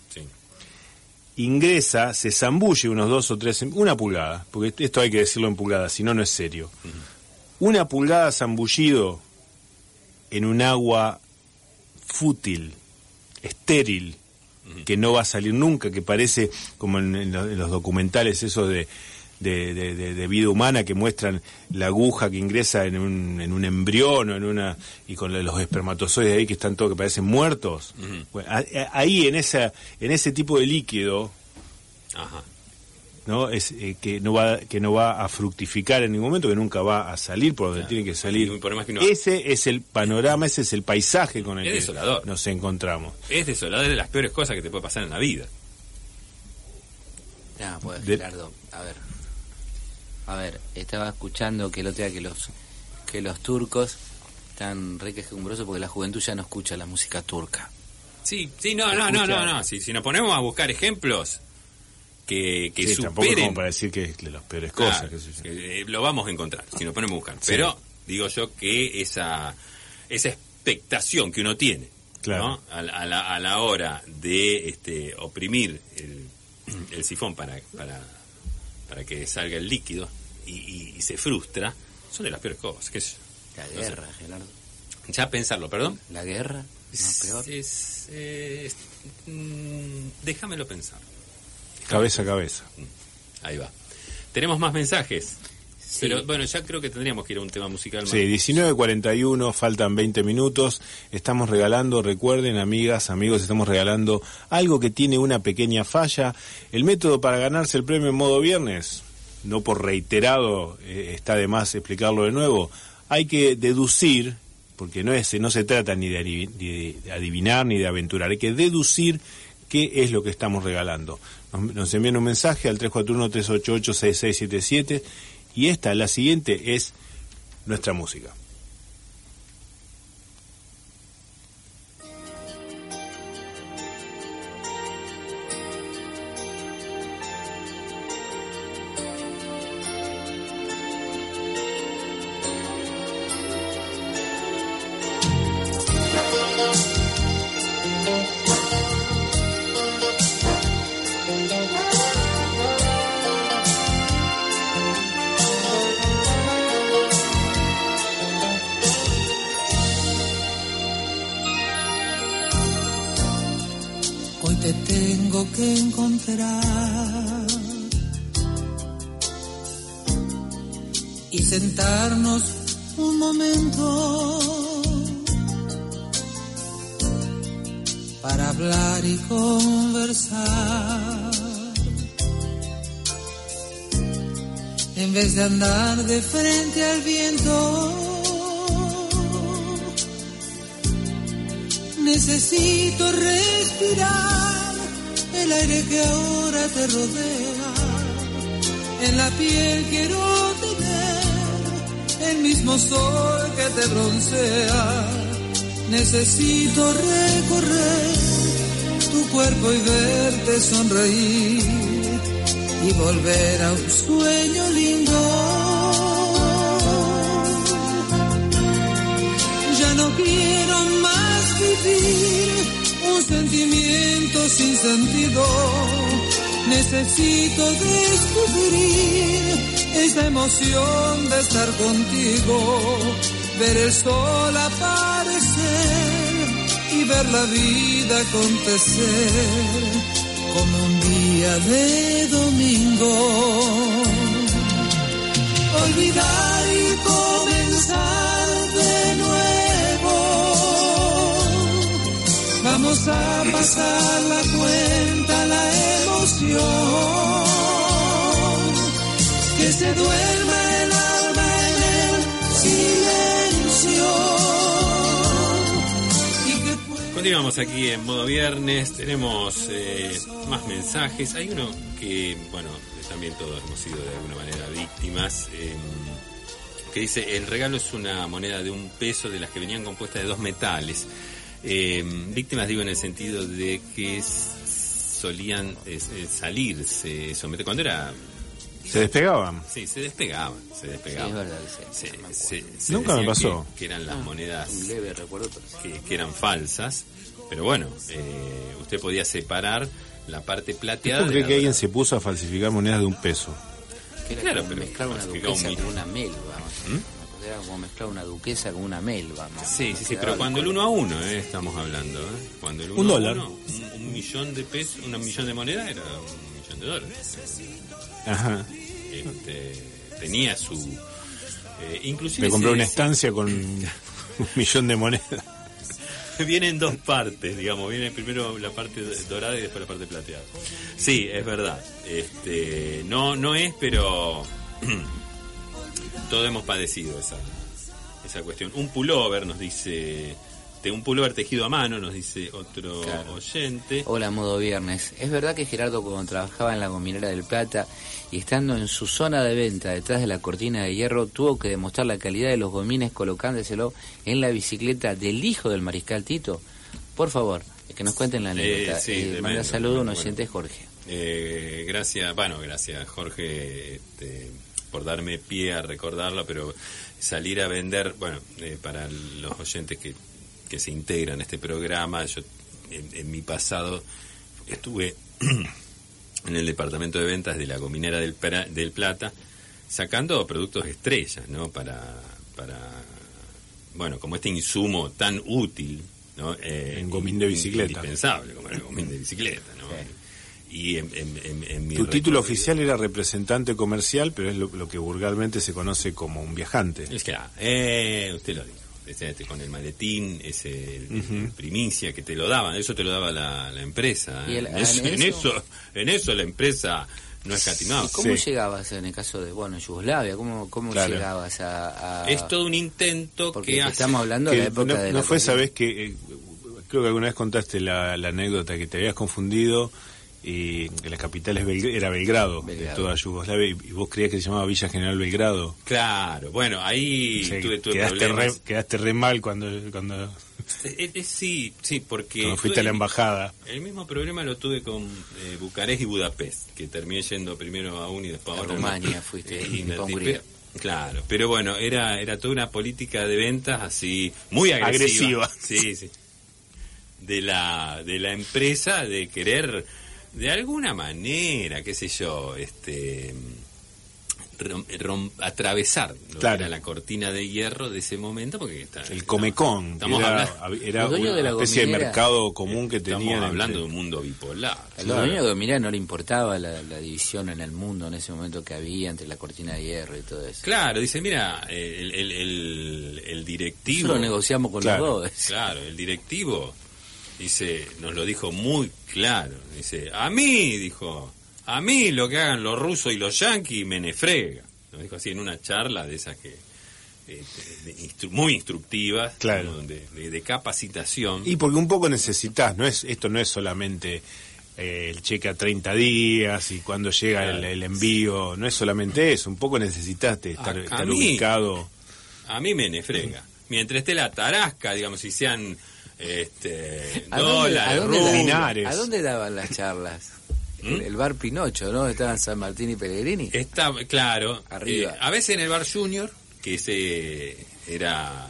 ingresa, se zambulle unos dos o tres, una pulgada, porque esto hay que decirlo en pulgadas, si no, no es serio. Una pulgada zambullido en un agua fútil, estéril, que no va a salir nunca, que parece como en, los documentales esos de, de, vida humana que muestran la aguja que ingresa en un, en un embrión o en una y con los espermatozoides ahí que están todos que parecen muertos. Ahí en esa en ese tipo de líquido no es eh, que no va que no va a fructificar en ningún momento que nunca va a salir por donde tiene que salir. Ese es el panorama ese es el paisaje con el que nos encontramos. Es desolador es de las peores cosas que te puede pasar en la vida. Ya pues Gerardo a ver a ver, estaba escuchando que el otro día que los que los turcos están re quejumbrosos porque la juventud ya no escucha la música turca. Sí, sí, no, no, no, no, no, Si, si nos ponemos a buscar ejemplos que, que sí, superen... como para decir que es de las peores cosas. Eh, lo vamos a encontrar, si nos ponemos a buscar. Pero digo yo que esa, esa expectación que uno tiene claro. a, la, a la hora de este, oprimir el, el sifón para, para para que salga el líquido y, se frustra, son de las peores cosas. ¿qué es? La guerra, Gerardo. Ya pensarlo, perdón. La guerra, no peor. Es, mm, déjamelo pensar. Cabeza a cabeza. Mm, ahí va. Tenemos más mensajes. Pero bueno, ya creo que tendríamos que ir a un tema musical. Más. Sí, 19.41, faltan 20 minutos. Estamos regalando, recuerden, amigas, amigos, estamos regalando algo que tiene una pequeña falla. El método para ganarse el premio en modo viernes, no por reiterado, eh, está de más explicarlo de nuevo. Hay que deducir, porque no, es, no se trata ni de adivinar ni de aventurar, hay que deducir qué es lo que estamos regalando. Nos, nos envían un mensaje al 341-388-6677 y esta, la siguiente, es nuestra música. De frente al viento. Necesito respirar el aire que ahora te rodea. En la piel quiero tener el mismo sol que te broncea. Necesito recorrer tu cuerpo y verte sonreír y volver a un sueño lindo. Quiero más vivir un sentimiento sin sentido. Necesito descubrir esa emoción de estar contigo, ver el sol aparecer y ver la vida acontecer como día de domingo. Olvidar y comenzar de nuevo. Vamos a pasar la cuenta, la emoción. Que se duerma el alma en el silencio. Continuamos aquí en modo viernes, tenemos eh, más mensajes. Hay uno que, bueno, también todos hemos sido de alguna manera víctimas, eh, que dice, el regalo es una moneda de un peso de las que venían compuestas de dos metales. Eh, víctimas digo en el sentido de que solían eh, eh, salirse, someter, cuando era... Se despegaban. Sí, se despegaban, se Sí, despegaban. es verdad que sí, Se- se- se Nunca me pasó. Que, que eran las monedas Un leve recuerdo, pero sí. que, que eran falsas, pero bueno, eh, usted podía separar la parte plateada. ¿Tú crees que alguien se puso a falsificar monedas de un peso? Claro, pero mezclar una un duquesa mito. con una melva. ¿Mm? Era como mezclar una duquesa con una melva. ¿no? Sí, sí, sí, pero cuando el uno a uno, eh, estamos hablando, eh, cuando el uno Un a dólar. uno, un, un millón de pesos, un millón de monedas era un millón de dólares. Ajá. Este, tenía su, eh, inclusive Me compré una estancia con un millón de monedas. viene en dos partes, digamos, viene primero la parte dorada y después la parte plateada. Sí, es verdad. Este, no, no es, pero todos hemos padecido esa, esa cuestión. Un pullover nos dice, de un pullover tejido a mano, nos dice otro Claro. oyente. Hola, modo viernes. Es verdad que Gerardo cuando trabajaba en la gominera del Plata y estando en su zona de venta detrás de la cortina de hierro tuvo que demostrar la calidad de los gomines colocándoselo en la bicicleta del hijo del mariscal Tito. Por favor, que nos cuenten la Eh, anécdota. sí, Eh, manda saludo a un oyente bueno. Jorge. Eh, gracias, bueno, gracias Jorge este, por darme pie a recordarlo, pero salir a vender, bueno, eh, para los oyentes que, que se integran a este programa, yo en, en mi pasado estuve en el departamento de ventas de la gominera del, Pra- del Plata sacando productos estrellas, ¿no? Para, para, bueno, como este insumo tan útil, ¿no? Eh, En gomín de bicicleta. Indispensable, como el gomín de bicicleta, ¿no? Y en, en- en- en mi Tu título oficial era representante comercial, pero es lo, lo que vulgarmente se conoce como un viajante. Es que, ah, eh, usted lo dijo. Ese, este, con el maletín, ese el- primicia que te lo daban, eso te lo daba la, la empresa. Y ¿eh? el- en, eso, en eso- eso, en eso la empresa no escatimaba. ¿Y cómo Sí. llegabas en el caso de, bueno, en Yugoslavia? ¿Cómo, cómo Claro. llegabas a...? a- Es todo un intento Porque que hace- estamos hablando de la época no, de no fue, sabes que eh, creo que alguna vez contaste la, la anécdota que te habías confundido y la capital es era Belgrado, de toda Yugoslavia y, vos creías que se llamaba Villa General Belgrado. Claro, bueno, ahí O sea, tuve, tuve quedaste, re, problemas. quedaste re mal cuando, cuando, Eh, eh, sí, sí, porque... cuando fuiste tuve a la embajada. El mismo problema lo tuve con eh, Bucarest y Budapest, que terminé yendo primero a uno y después a A otro. Rumania fuiste, Eh, y Hungría. Claro, pero bueno, era era toda una política de ventas así muy agresiva. Agresiva. Sí, sí. De la de la empresa de querer de alguna manera, qué sé yo, este rom- rom- atravesar lo que Claro. era la cortina de hierro de ese momento porque está, El Comecon, que estamos era, hablando, era una de la especie de mercado común que estamos tenían. hablando de entre- un mundo bipolar. A los dueños de no le importaba la, la división en el mundo en ese momento que había entre la cortina de hierro y todo eso. Claro, dice, mira, eh, el, el, el, el directivo... Nosotros negociamos con Claro. los dos. Claro, el directivo, dice, nos lo dijo muy claro. Dice, a mí, dijo, a mí lo que hagan los rusos y los yanquis me nefrega. Nos dijo así en una charla de esas que... eh, de- de instru- muy instructivas, Claro. ¿no? de, capacitación. Y porque un poco necesitas, no es esto no es solamente eh, el cheque a 30 días y cuando llega el, Claro. el envío, no es solamente eso, un poco necesitaste estar, A- a mí- ubicado. A mí me nefrega. Mientras esté la tarasca, digamos, si sean este, ¿A dónde, a dónde daban- Linares. a dónde daban las charlas? El, ¿Mm? el bar Pinocho, ¿no? Estaban San Martín y Pellegrini. Está, claro. Arriba. eh, a veces en el bar Junior, que ese era...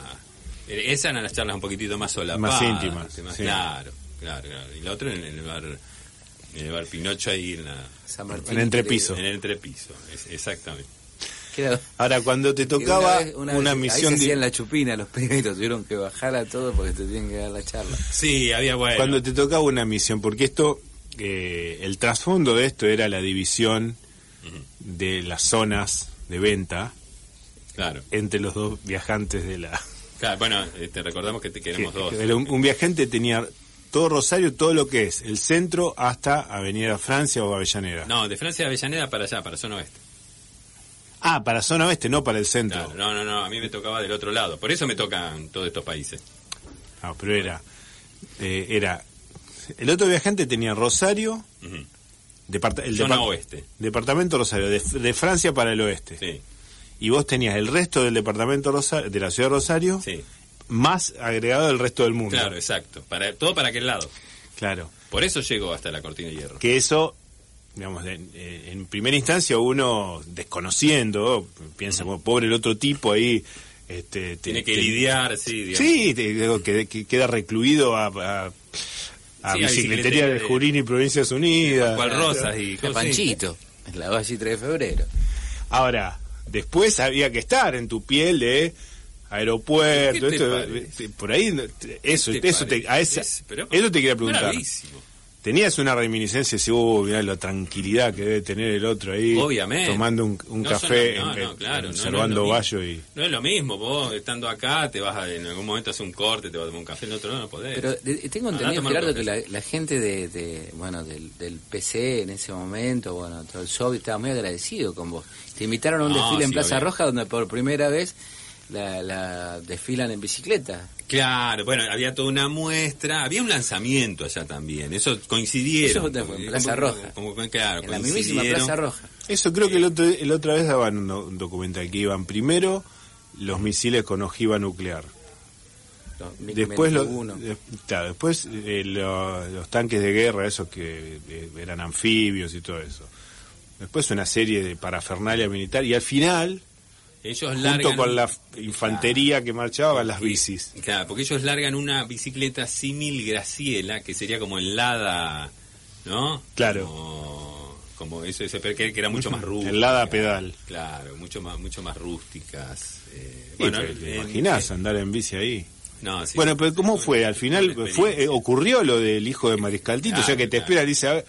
Esas eran las charlas un poquitito más solapadas. Más íntimas, ¿viste? Más sí. Claro, claro, claro. Y la otra en, el bar en el bar Pinocho ahí en, la, San Martín En y entrepiso. en el entrepiso. es- exactamente. Ahora, cuando te tocaba una vez- una, una vez- misión Ahí se hacían la chupina los pedidos, tuvieron que bajar a todo porque te tienen que dar la charla. Sí, había bueno. cuando te tocaba una misión, porque esto eh, el trasfondo de esto era la división de las zonas de venta Claro. entre los dos viajantes de la... Claro, bueno, te recordamos que te queremos que- dos. que un, un viajante tenía todo Rosario, todo lo que es el centro hasta Avenida Francia o Avellaneda. No, de Francia a Avellaneda para allá, para zona oeste. Ah, para zona oeste, no para el centro. Claro, no, no, no, a mí me tocaba del otro lado. Por eso me tocan todos estos países. No, pero era, eh, era... El otro viajante tenía Rosario, el Zona depart- oeste. departamento Rosario, de, de Francia para el oeste. Sí, Y vos tenías el resto del departamento Rosario, de la ciudad de Rosario, sí. más agregado del resto del mundo. Claro, exacto. Para, todo para aquel lado. Claro. Por eso llegó hasta la cortina de hierro. Que eso, digamos, en, en primera instancia uno desconociendo, piensa, como pobre el otro tipo ahí. Este, te- Tiene que te- lidiar, sí, digamos. Sí, te- digo, que, que queda recluido a, a, a Sí, bicicletería de Jurín y Provincias Unidas. Pascual Rosas y De. Panchito, en la base 3 de febrero. Ahora, después había que estar en tu piel de aeropuerto, ¿Qué te esto, por ahí, eso, ¿Qué te eso, te, a esa- Es- pero- eso te quería preguntar. Bravísimo. ¿Tenías una reminiscencia de oh, mirá la tranquilidad que debe tener el otro ahí? Obviamente. Tomando un, un No café, son- no, en- no, en- claro, no, observando no es lo Bayo y... No es lo mismo, vos estando acá, te vas a, en algún momento hacer un corte, te vas a tomar un café, en otro no, no podés. Pero de- tengo entendido, Gerardo, que la, la gente de, de, bueno, del, del PC en ese momento, bueno, todo el show estaba muy agradecido con vos. Te invitaron a un No, desfile en Plaza obvio. Roja donde por primera vez la, la desfilan en bicicleta. Claro, bueno, había toda una muestra, había un lanzamiento allá también, eso coincidieron. Eso fue en Plaza como- Roja. como- como- claro, en la mismísima. Plaza Roja. Eso creo que el otro, el otra vez daban un, do- un documental que iban primero los misiles con ojiva nuclear. Después, lo- 21. de- claro, después eh, lo- los tanques de guerra, esos que eh, eran anfibios y todo eso. Después una serie de parafernalia militar y al final, Ellos junto largan, con la infantería que marchaba, las bicis. Claro, porque ellos largan una bicicleta símil Graciela, que sería como el Lada, ¿no? Claro. Como, como eso, ese, que, era mucho más rústica. El Lada pedal. Claro, mucho más, mucho más rústicas. eh, Bueno, bueno, ¿Te en- imaginás eh, andar en bici ahí? no, sí, bueno, pero ¿cómo fue? Al final fue eh, ocurrió lo del hijo de Mariscal Tito, o sea Claro, que te claro. espera, dice, a ver,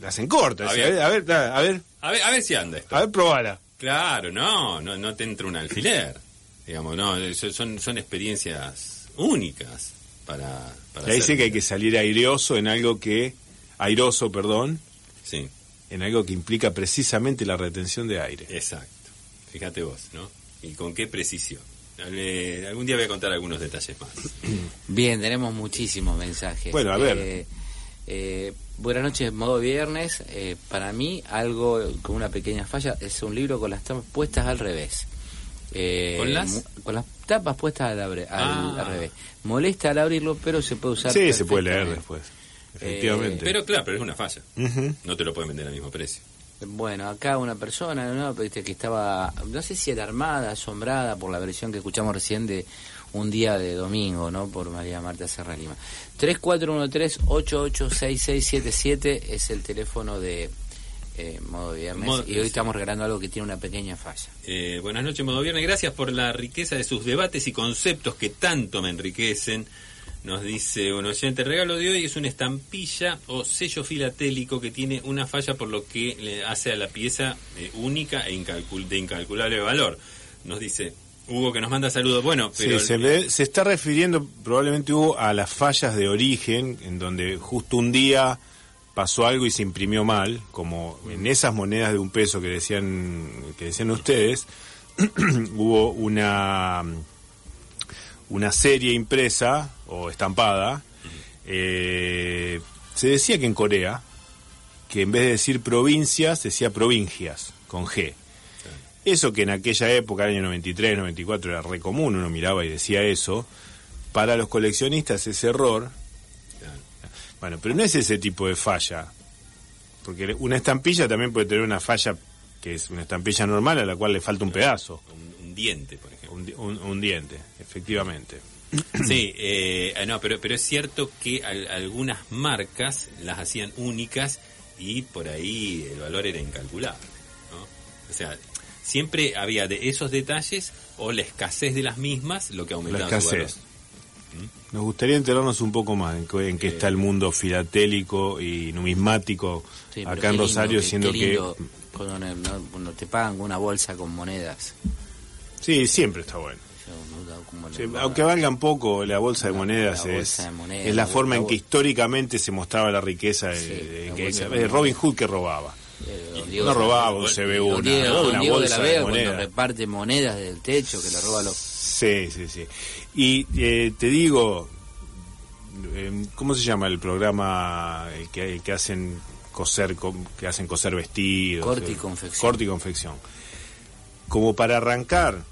la hacen cortas, A a ver. a ver, a ver, A ver, a ver si anda esto. a ver, probala. Claro, no, no, no te entra un alfiler. Digamos, no, son, son experiencias únicas para, para hacer. sé que hay que salir airoso en algo que, airoso, perdón, Sí, en algo que implica precisamente la retención de aire. exacto. Fíjate vos, ¿no? Y con qué precisión. Dale, algún día voy a contar algunos detalles más. Bien, tenemos muchísimos mensajes. Bueno, a ver. Eh, eh, buenas noches, modo viernes. Eh, para mí, algo con una pequeña falla es un libro con las tapas puestas al revés. Eh, ¿Con las? Con las tapas puestas al, abre- al, Ah. al revés. Molesta al abrirlo, pero se puede usar. Sí, se puede leer después, efectivamente. Pero claro, pero es una falla. No te lo pueden vender al mismo precio. Bueno, acá una persona, ¿no? Que estaba, no sé si alarmada, asombrada por la versión que escuchamos recién de Un día de domingo, ¿no? Por María Marta Serra Lima. 3413-886677 es el teléfono de eh, Modo Viernes. Modo- y hoy estamos regalando algo que tiene una pequeña falla. Eh, buenas noches, Modo Viernes. Gracias por la riqueza de sus debates y conceptos que tanto me enriquecen. Nos dice un oyente, el regalo de hoy es una estampilla o sello filatélico que tiene una falla por lo que le hace a la pieza eh, única e incalcul- de incalculable valor. Nos dice Hugo que nos manda saludos. Bueno, pero Sí, se, ve- se está refiriendo probablemente Hugo a las fallas de origen, en donde justo un día pasó algo y se imprimió mal, como en esas monedas de un peso que decían que decían ustedes, hubo una una serie impresa o estampada. eh, se decía que en Corea que en vez de decir provincias decía provincias con G. Eso que en aquella época, año 93, 94, era re común, uno miraba y decía eso, para los coleccionistas ese error, bueno, pero no es ese tipo de falla, porque una estampilla también puede tener una falla que es una estampilla normal a la cual le falta un pedazo, un, un diente, por ejemplo. un, di- un- un diente, efectivamente. Sí, eh, no, pero, pero es cierto que al- algunas marcas las hacían únicas y por ahí el valor era incalculable. ¿no? O sea, siempre había de esos detalles o la escasez de las mismas lo que aumentaba La su valor. escasez. Nos gustaría enterarnos un poco más en, qué- en qué está el mundo filatélico y numismático Sí, acá en lindo Rosario, que- siendo qué que... lindo Cuando, no- te pagan una bolsa con monedas. Sí, siempre está bueno. Sí, aunque valgan poco, la bolsa de La- monedas la es, bolsa de monedas, es la la forma en que históricamente se mostraba la riqueza de, Sí, de- la que- bolsa de de monedas. Robin Hood que robaba. Eh, No robaba un CB don una, Diego, ¿no? don una Diego de bolsa la de Vega cuando reparte monedas del techo que le roba los... Sí, sí, sí. Y eh, te digo, eh, ¿cómo se llama el programa el que, el que hacen coser que hacen coser vestidos? Corte y confección. Corte y confección. Como para arrancar,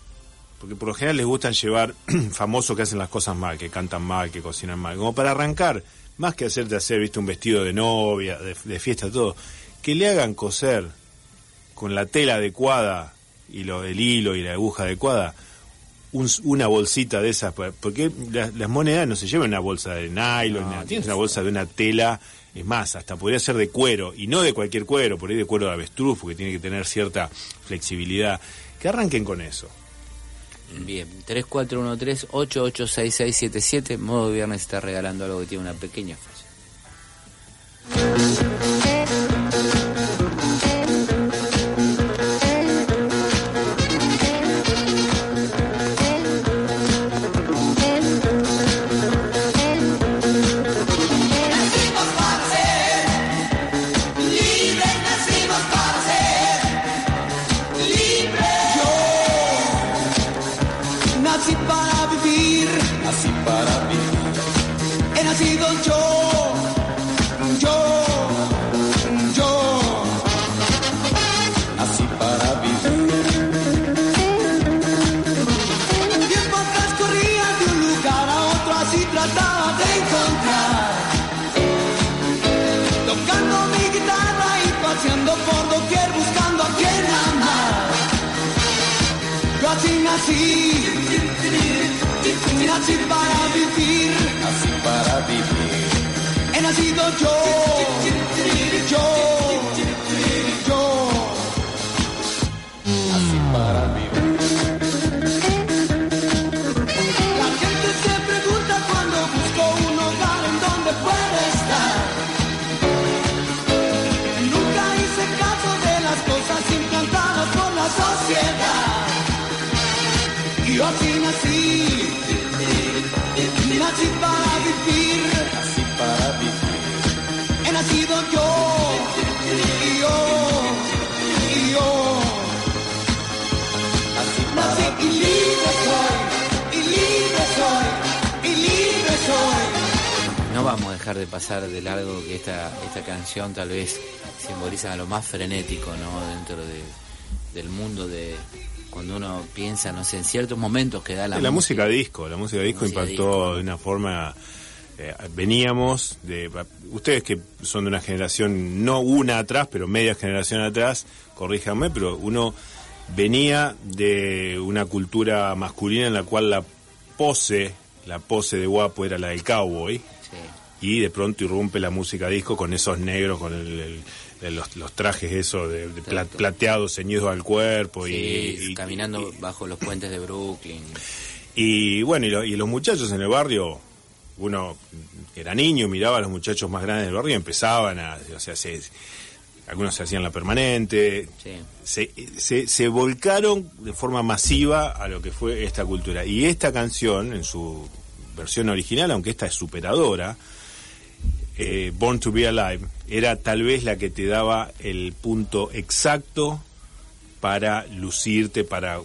porque por lo general les gustan llevar famosos que hacen las cosas mal, que cantan mal, que cocinan mal. Como para arrancar, más que hacerte hacer, viste, un vestido de novia, de, de fiesta, todo, que le hagan coser con la tela adecuada y lo, el hilo y la aguja adecuada un- una bolsita de esas, porque la- las monedas no se llevan una bolsa de nylon, No, tienes una bolsa de una tela, es más, hasta podría ser de cuero, y no de cualquier cuero, por ahí de cuero de avestruz, porque tiene que tener cierta flexibilidad. Que arranquen con eso. Bien, 3413-886677, modo viernes está regalando algo que tiene una pequeña falla. Así nací, nací para vivir, nací para vivir. He nacido yo, yo, yo. Nací para vivir. La gente se pregunta cuando busco un hogar en donde puede estar. Nunca hice caso de las cosas implantadas por la sociedad. Yo así nací, nací para vivir, nací para vivir. He nacido yo, y yo, y yo. Nací y libre soy, y libre soy, y libre soy. No vamos a dejar de pasar de largo que esta, esta canción tal vez simboliza lo más frenético, ¿no? Dentro de, del mundo de cuando uno piensa, no sé, en ciertos momentos que da la, La, música disco, la música disco música impactó disco. de una forma... eh, veníamos de... Ustedes que son de una generación, no una atrás, pero media generación atrás, corríjanme, pero uno venía de una cultura masculina en la cual la pose, la pose de guapo era la del cowboy, Sí. y de pronto irrumpe la música disco con esos negros, con el- los, los trajes esos de, de pla- Exacto. plateados ceñidos al cuerpo y, Sí, y- caminando y- bajo los puentes de Brooklyn. y bueno, y, lo- y los muchachos en el barrio, uno era niño, miraba a los muchachos más grandes del barrio y empezaban a, o sea, se- algunos se hacían la permanente, Sí. se, se, se volcaron de forma masiva a lo que fue esta cultura. Y esta canción, en su versión original, aunque esta es superadora, eh, Born to Be Alive, era tal vez la que te daba el punto exacto para lucirte, para,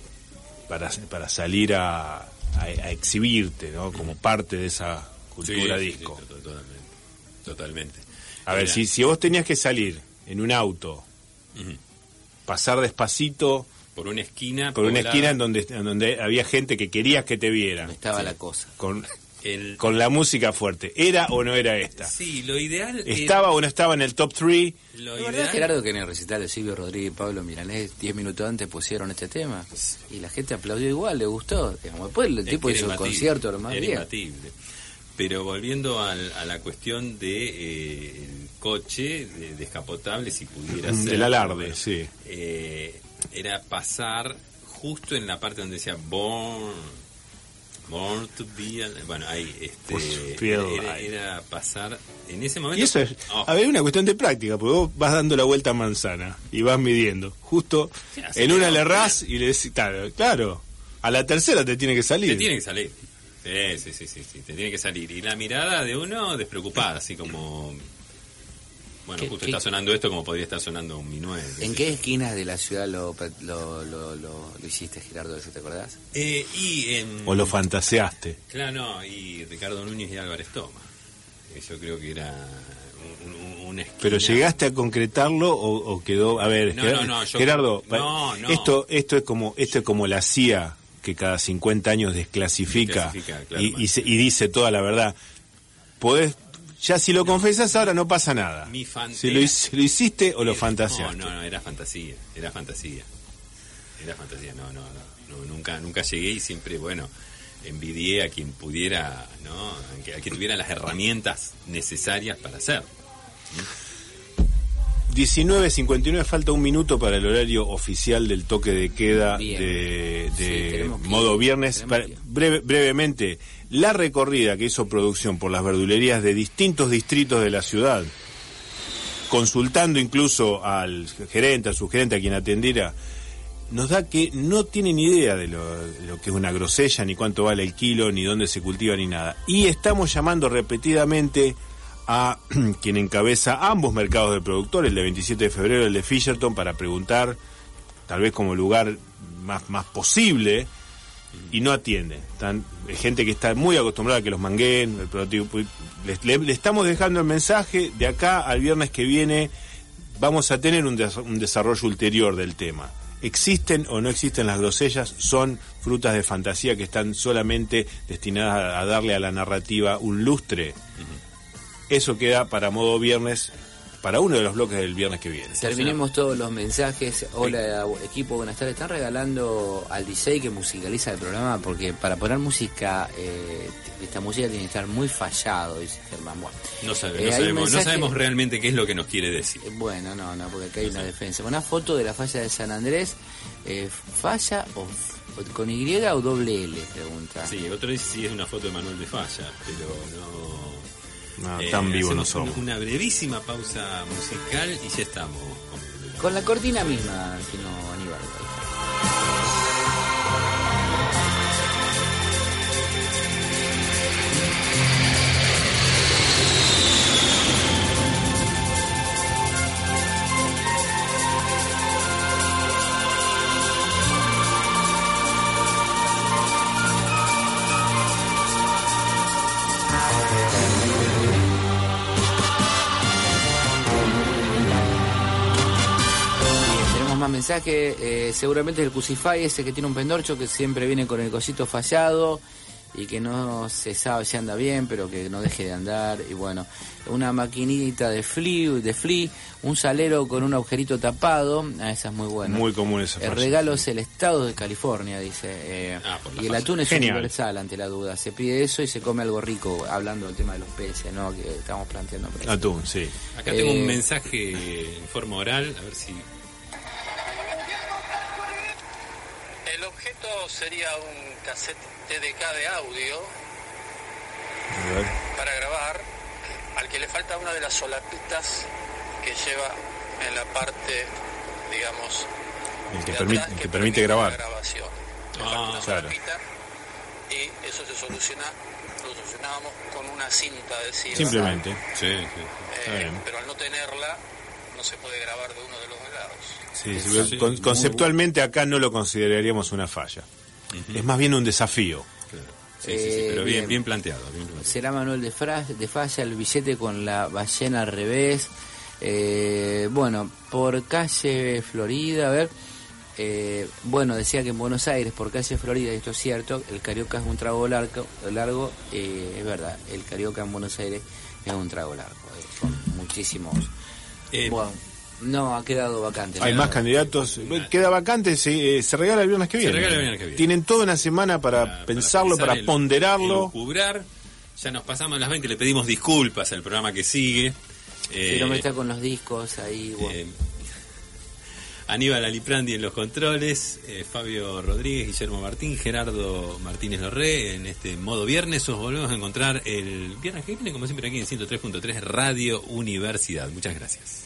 para, para salir a, a- a exhibirte, ¿no? Como parte de esa cultura Sí, disco. sí, to- totalmente. Totalmente. A ver, si, si vos tenías que salir en un auto, pasar despacito por una esquina. por una esquina en donde, en donde había gente que querías que te vieran, donde estaba la cosa. con, el- con la música fuerte. ¿Era o no era esta? Sí, lo ideal. era- ¿Estaba o no estaba en el top 3? Lo La verdad, ideal- Gerardo, que en el recital de Silvio Rodríguez y Pablo Milanés, 10 minutos antes pusieron este tema. Y la gente aplaudió igual, le gustó. Digamos, Después el Es tipo que hizo el imbatible, concierto, lo más era bien. imbatible. Pero volviendo al- a la cuestión de eh, el coche de, descapotable, si pudiera ser. Del alarde, sí. eh, era pasar justo en la parte donde decía Born Born to be alive. Bueno, ahí, este, era, pasar en ese momento. Y eso es, Oh, a ver, una cuestión de práctica, porque vos vas dando la vuelta a manzana y vas midiendo. Justo en una le errás y le decís, claro, claro, a la tercera te tiene que salir. Te tiene que salir. Sí, sí, sí, sí, sí, te tiene que salir. Y la mirada de uno despreocupada, así como. Bueno, ¿Qué- justo qué- está sonando esto como podría estar sonando un minuet. ¿En qué esquinas de la ciudad lo, lo, lo, lo- lo hiciste, Gerardo, eso te acordás? Eh, y en. O lo fantaseaste. Claro, no, y Ricardo Núñez y Álvarez Toma. Yo creo que era un, un- una esquina. Pero llegaste a concretarlo o, o quedó, a ver, No, Ger- no, no, yo- Gerardo, no, no. esto esto es como esto es como la CIA que cada 50 años desclasifica, Desclasifica, claro, y, y se- y dice toda la verdad. Podés ya si lo confesas ahora no pasa nada. Mi si lo, hi- si lo hiciste o lo Era- fantaseaste. No, no, no, era fantasía, era fantasía. Era fantasía, no, no, no, no, nunca, nunca llegué y siempre, bueno, envidié a quien pudiera, ¿no? A que, a que tuviera las herramientas necesarias para hacer. 19.59, falta un minuto para el horario oficial del toque de queda Bien. de, Sí, modo viernes. Para- breve- brevemente, la recorrida que hizo producción por las verdulerías de distintos distritos de la ciudad, consultando incluso al gerente, al subgerente, a quien atendiera, nos da que no tienen idea de lo, de lo que es una grosella, ni cuánto vale el kilo, ni dónde se cultiva, ni nada. Y estamos llamando repetidamente a quien encabeza ambos mercados de productor, el de 27 de febrero, el de Fisherton, para preguntar, tal vez como lugar más, más posible, y no atienden. Están, hay gente que está muy acostumbrada a que los manguen. Le, le- estamos dejando el mensaje de acá al viernes que viene. Vamos a tener un, des- un desarrollo ulterior del tema. ¿Existen o no existen las grosellas? Son frutas de fantasía que están solamente destinadas a, a darle a la narrativa un lustre. Eso queda para modo viernes, para uno de los bloques del viernes que viene. Terminemos todos los mensajes. Hola equipo, buenas tardes. Están regalando al DJ que musicaliza el programa porque para poner música, eh, esta música tiene que estar muy fallado, dice Germán. Bueno, No, sabe- Eh, no sabemos, no sabemos realmente qué es lo que nos quiere decir. eh, bueno, no, no, porque acá hay una defensa. Una foto de la falla de San Andrés, eh, falla o, o con Y o doble L, pregunta. Sí, otro dice si es una foto de Manuel de Falla, pero no... No, Eh, tan vivo no hacemos somos. Una brevísima pausa musical y ya estamos. con- Con la cortina misma, si no, Aníbal. Mensajes. eh, seguramente el Cusify, ese que tiene un pendorcho que siempre viene con el cosito fallado y que no se sabe si anda bien, pero que no deje de andar. Y bueno, una maquinita de flea, de flea un salero con un agujerito tapado. Ah, esa es muy buena. Muy común esa El regalo es el estado de California, dice. eh, Ah, y el atún es Genial. universal ante la duda. Se pide eso y se come algo rico, hablando del tema de los peces, ¿no? Que estamos planteando. Atún, sí. Acá tengo Eh, un mensaje en forma oral, a ver si... sería un cassette TDK de audio para grabar, al que le falta una de las solapitas que lleva en la parte, digamos, El que, permite, atrás el que permite grabar. la grabación. Ah, claro. solapita y eso se soluciona, lo solucionábamos con una cinta adhesiva. Simplemente. Sí, sí. Eh, Está bien. pero al no tenerla, no se puede grabar de uno de los lados. Sí, sí, Sí, sí. con- conceptualmente acá no lo consideraríamos una falla. Es más bien un desafío. Claro. Sí, sí, sí, Eh, pero bien, bien. bien planteado. bien planteado. Será Manuel de, Fra- de Falla, el billete con la ballena al revés. Eh, bueno, por calle Florida, a ver. eh, bueno, decía que en Buenos Aires, por calle Florida, y esto es cierto, el carioca es un trago largo. largo eh, es verdad, el carioca en Buenos Aires es un trago largo. eh, son muchísimos. Eh, bueno, no, ha quedado vacante. Hay más candidatos. Queda vacante, se, eh, se regala el viernes que Se viene. regala el viernes que viene. Tienen toda una semana para, pensarlo, pensar, para el- ponderarlo. Ya nos pasamos las 20, le pedimos disculpas al programa que sigue. Eh, El hombre está con los discos ahí. bueno. eh, Aníbal Aliprandi en los controles, eh, Fabio Rodríguez, Guillermo Martín, Gerardo Martínez Dorré en este modo viernes. Os volvemos a encontrar el viernes que viene, como siempre, aquí en 103.3 Radio Universidad. Muchas gracias.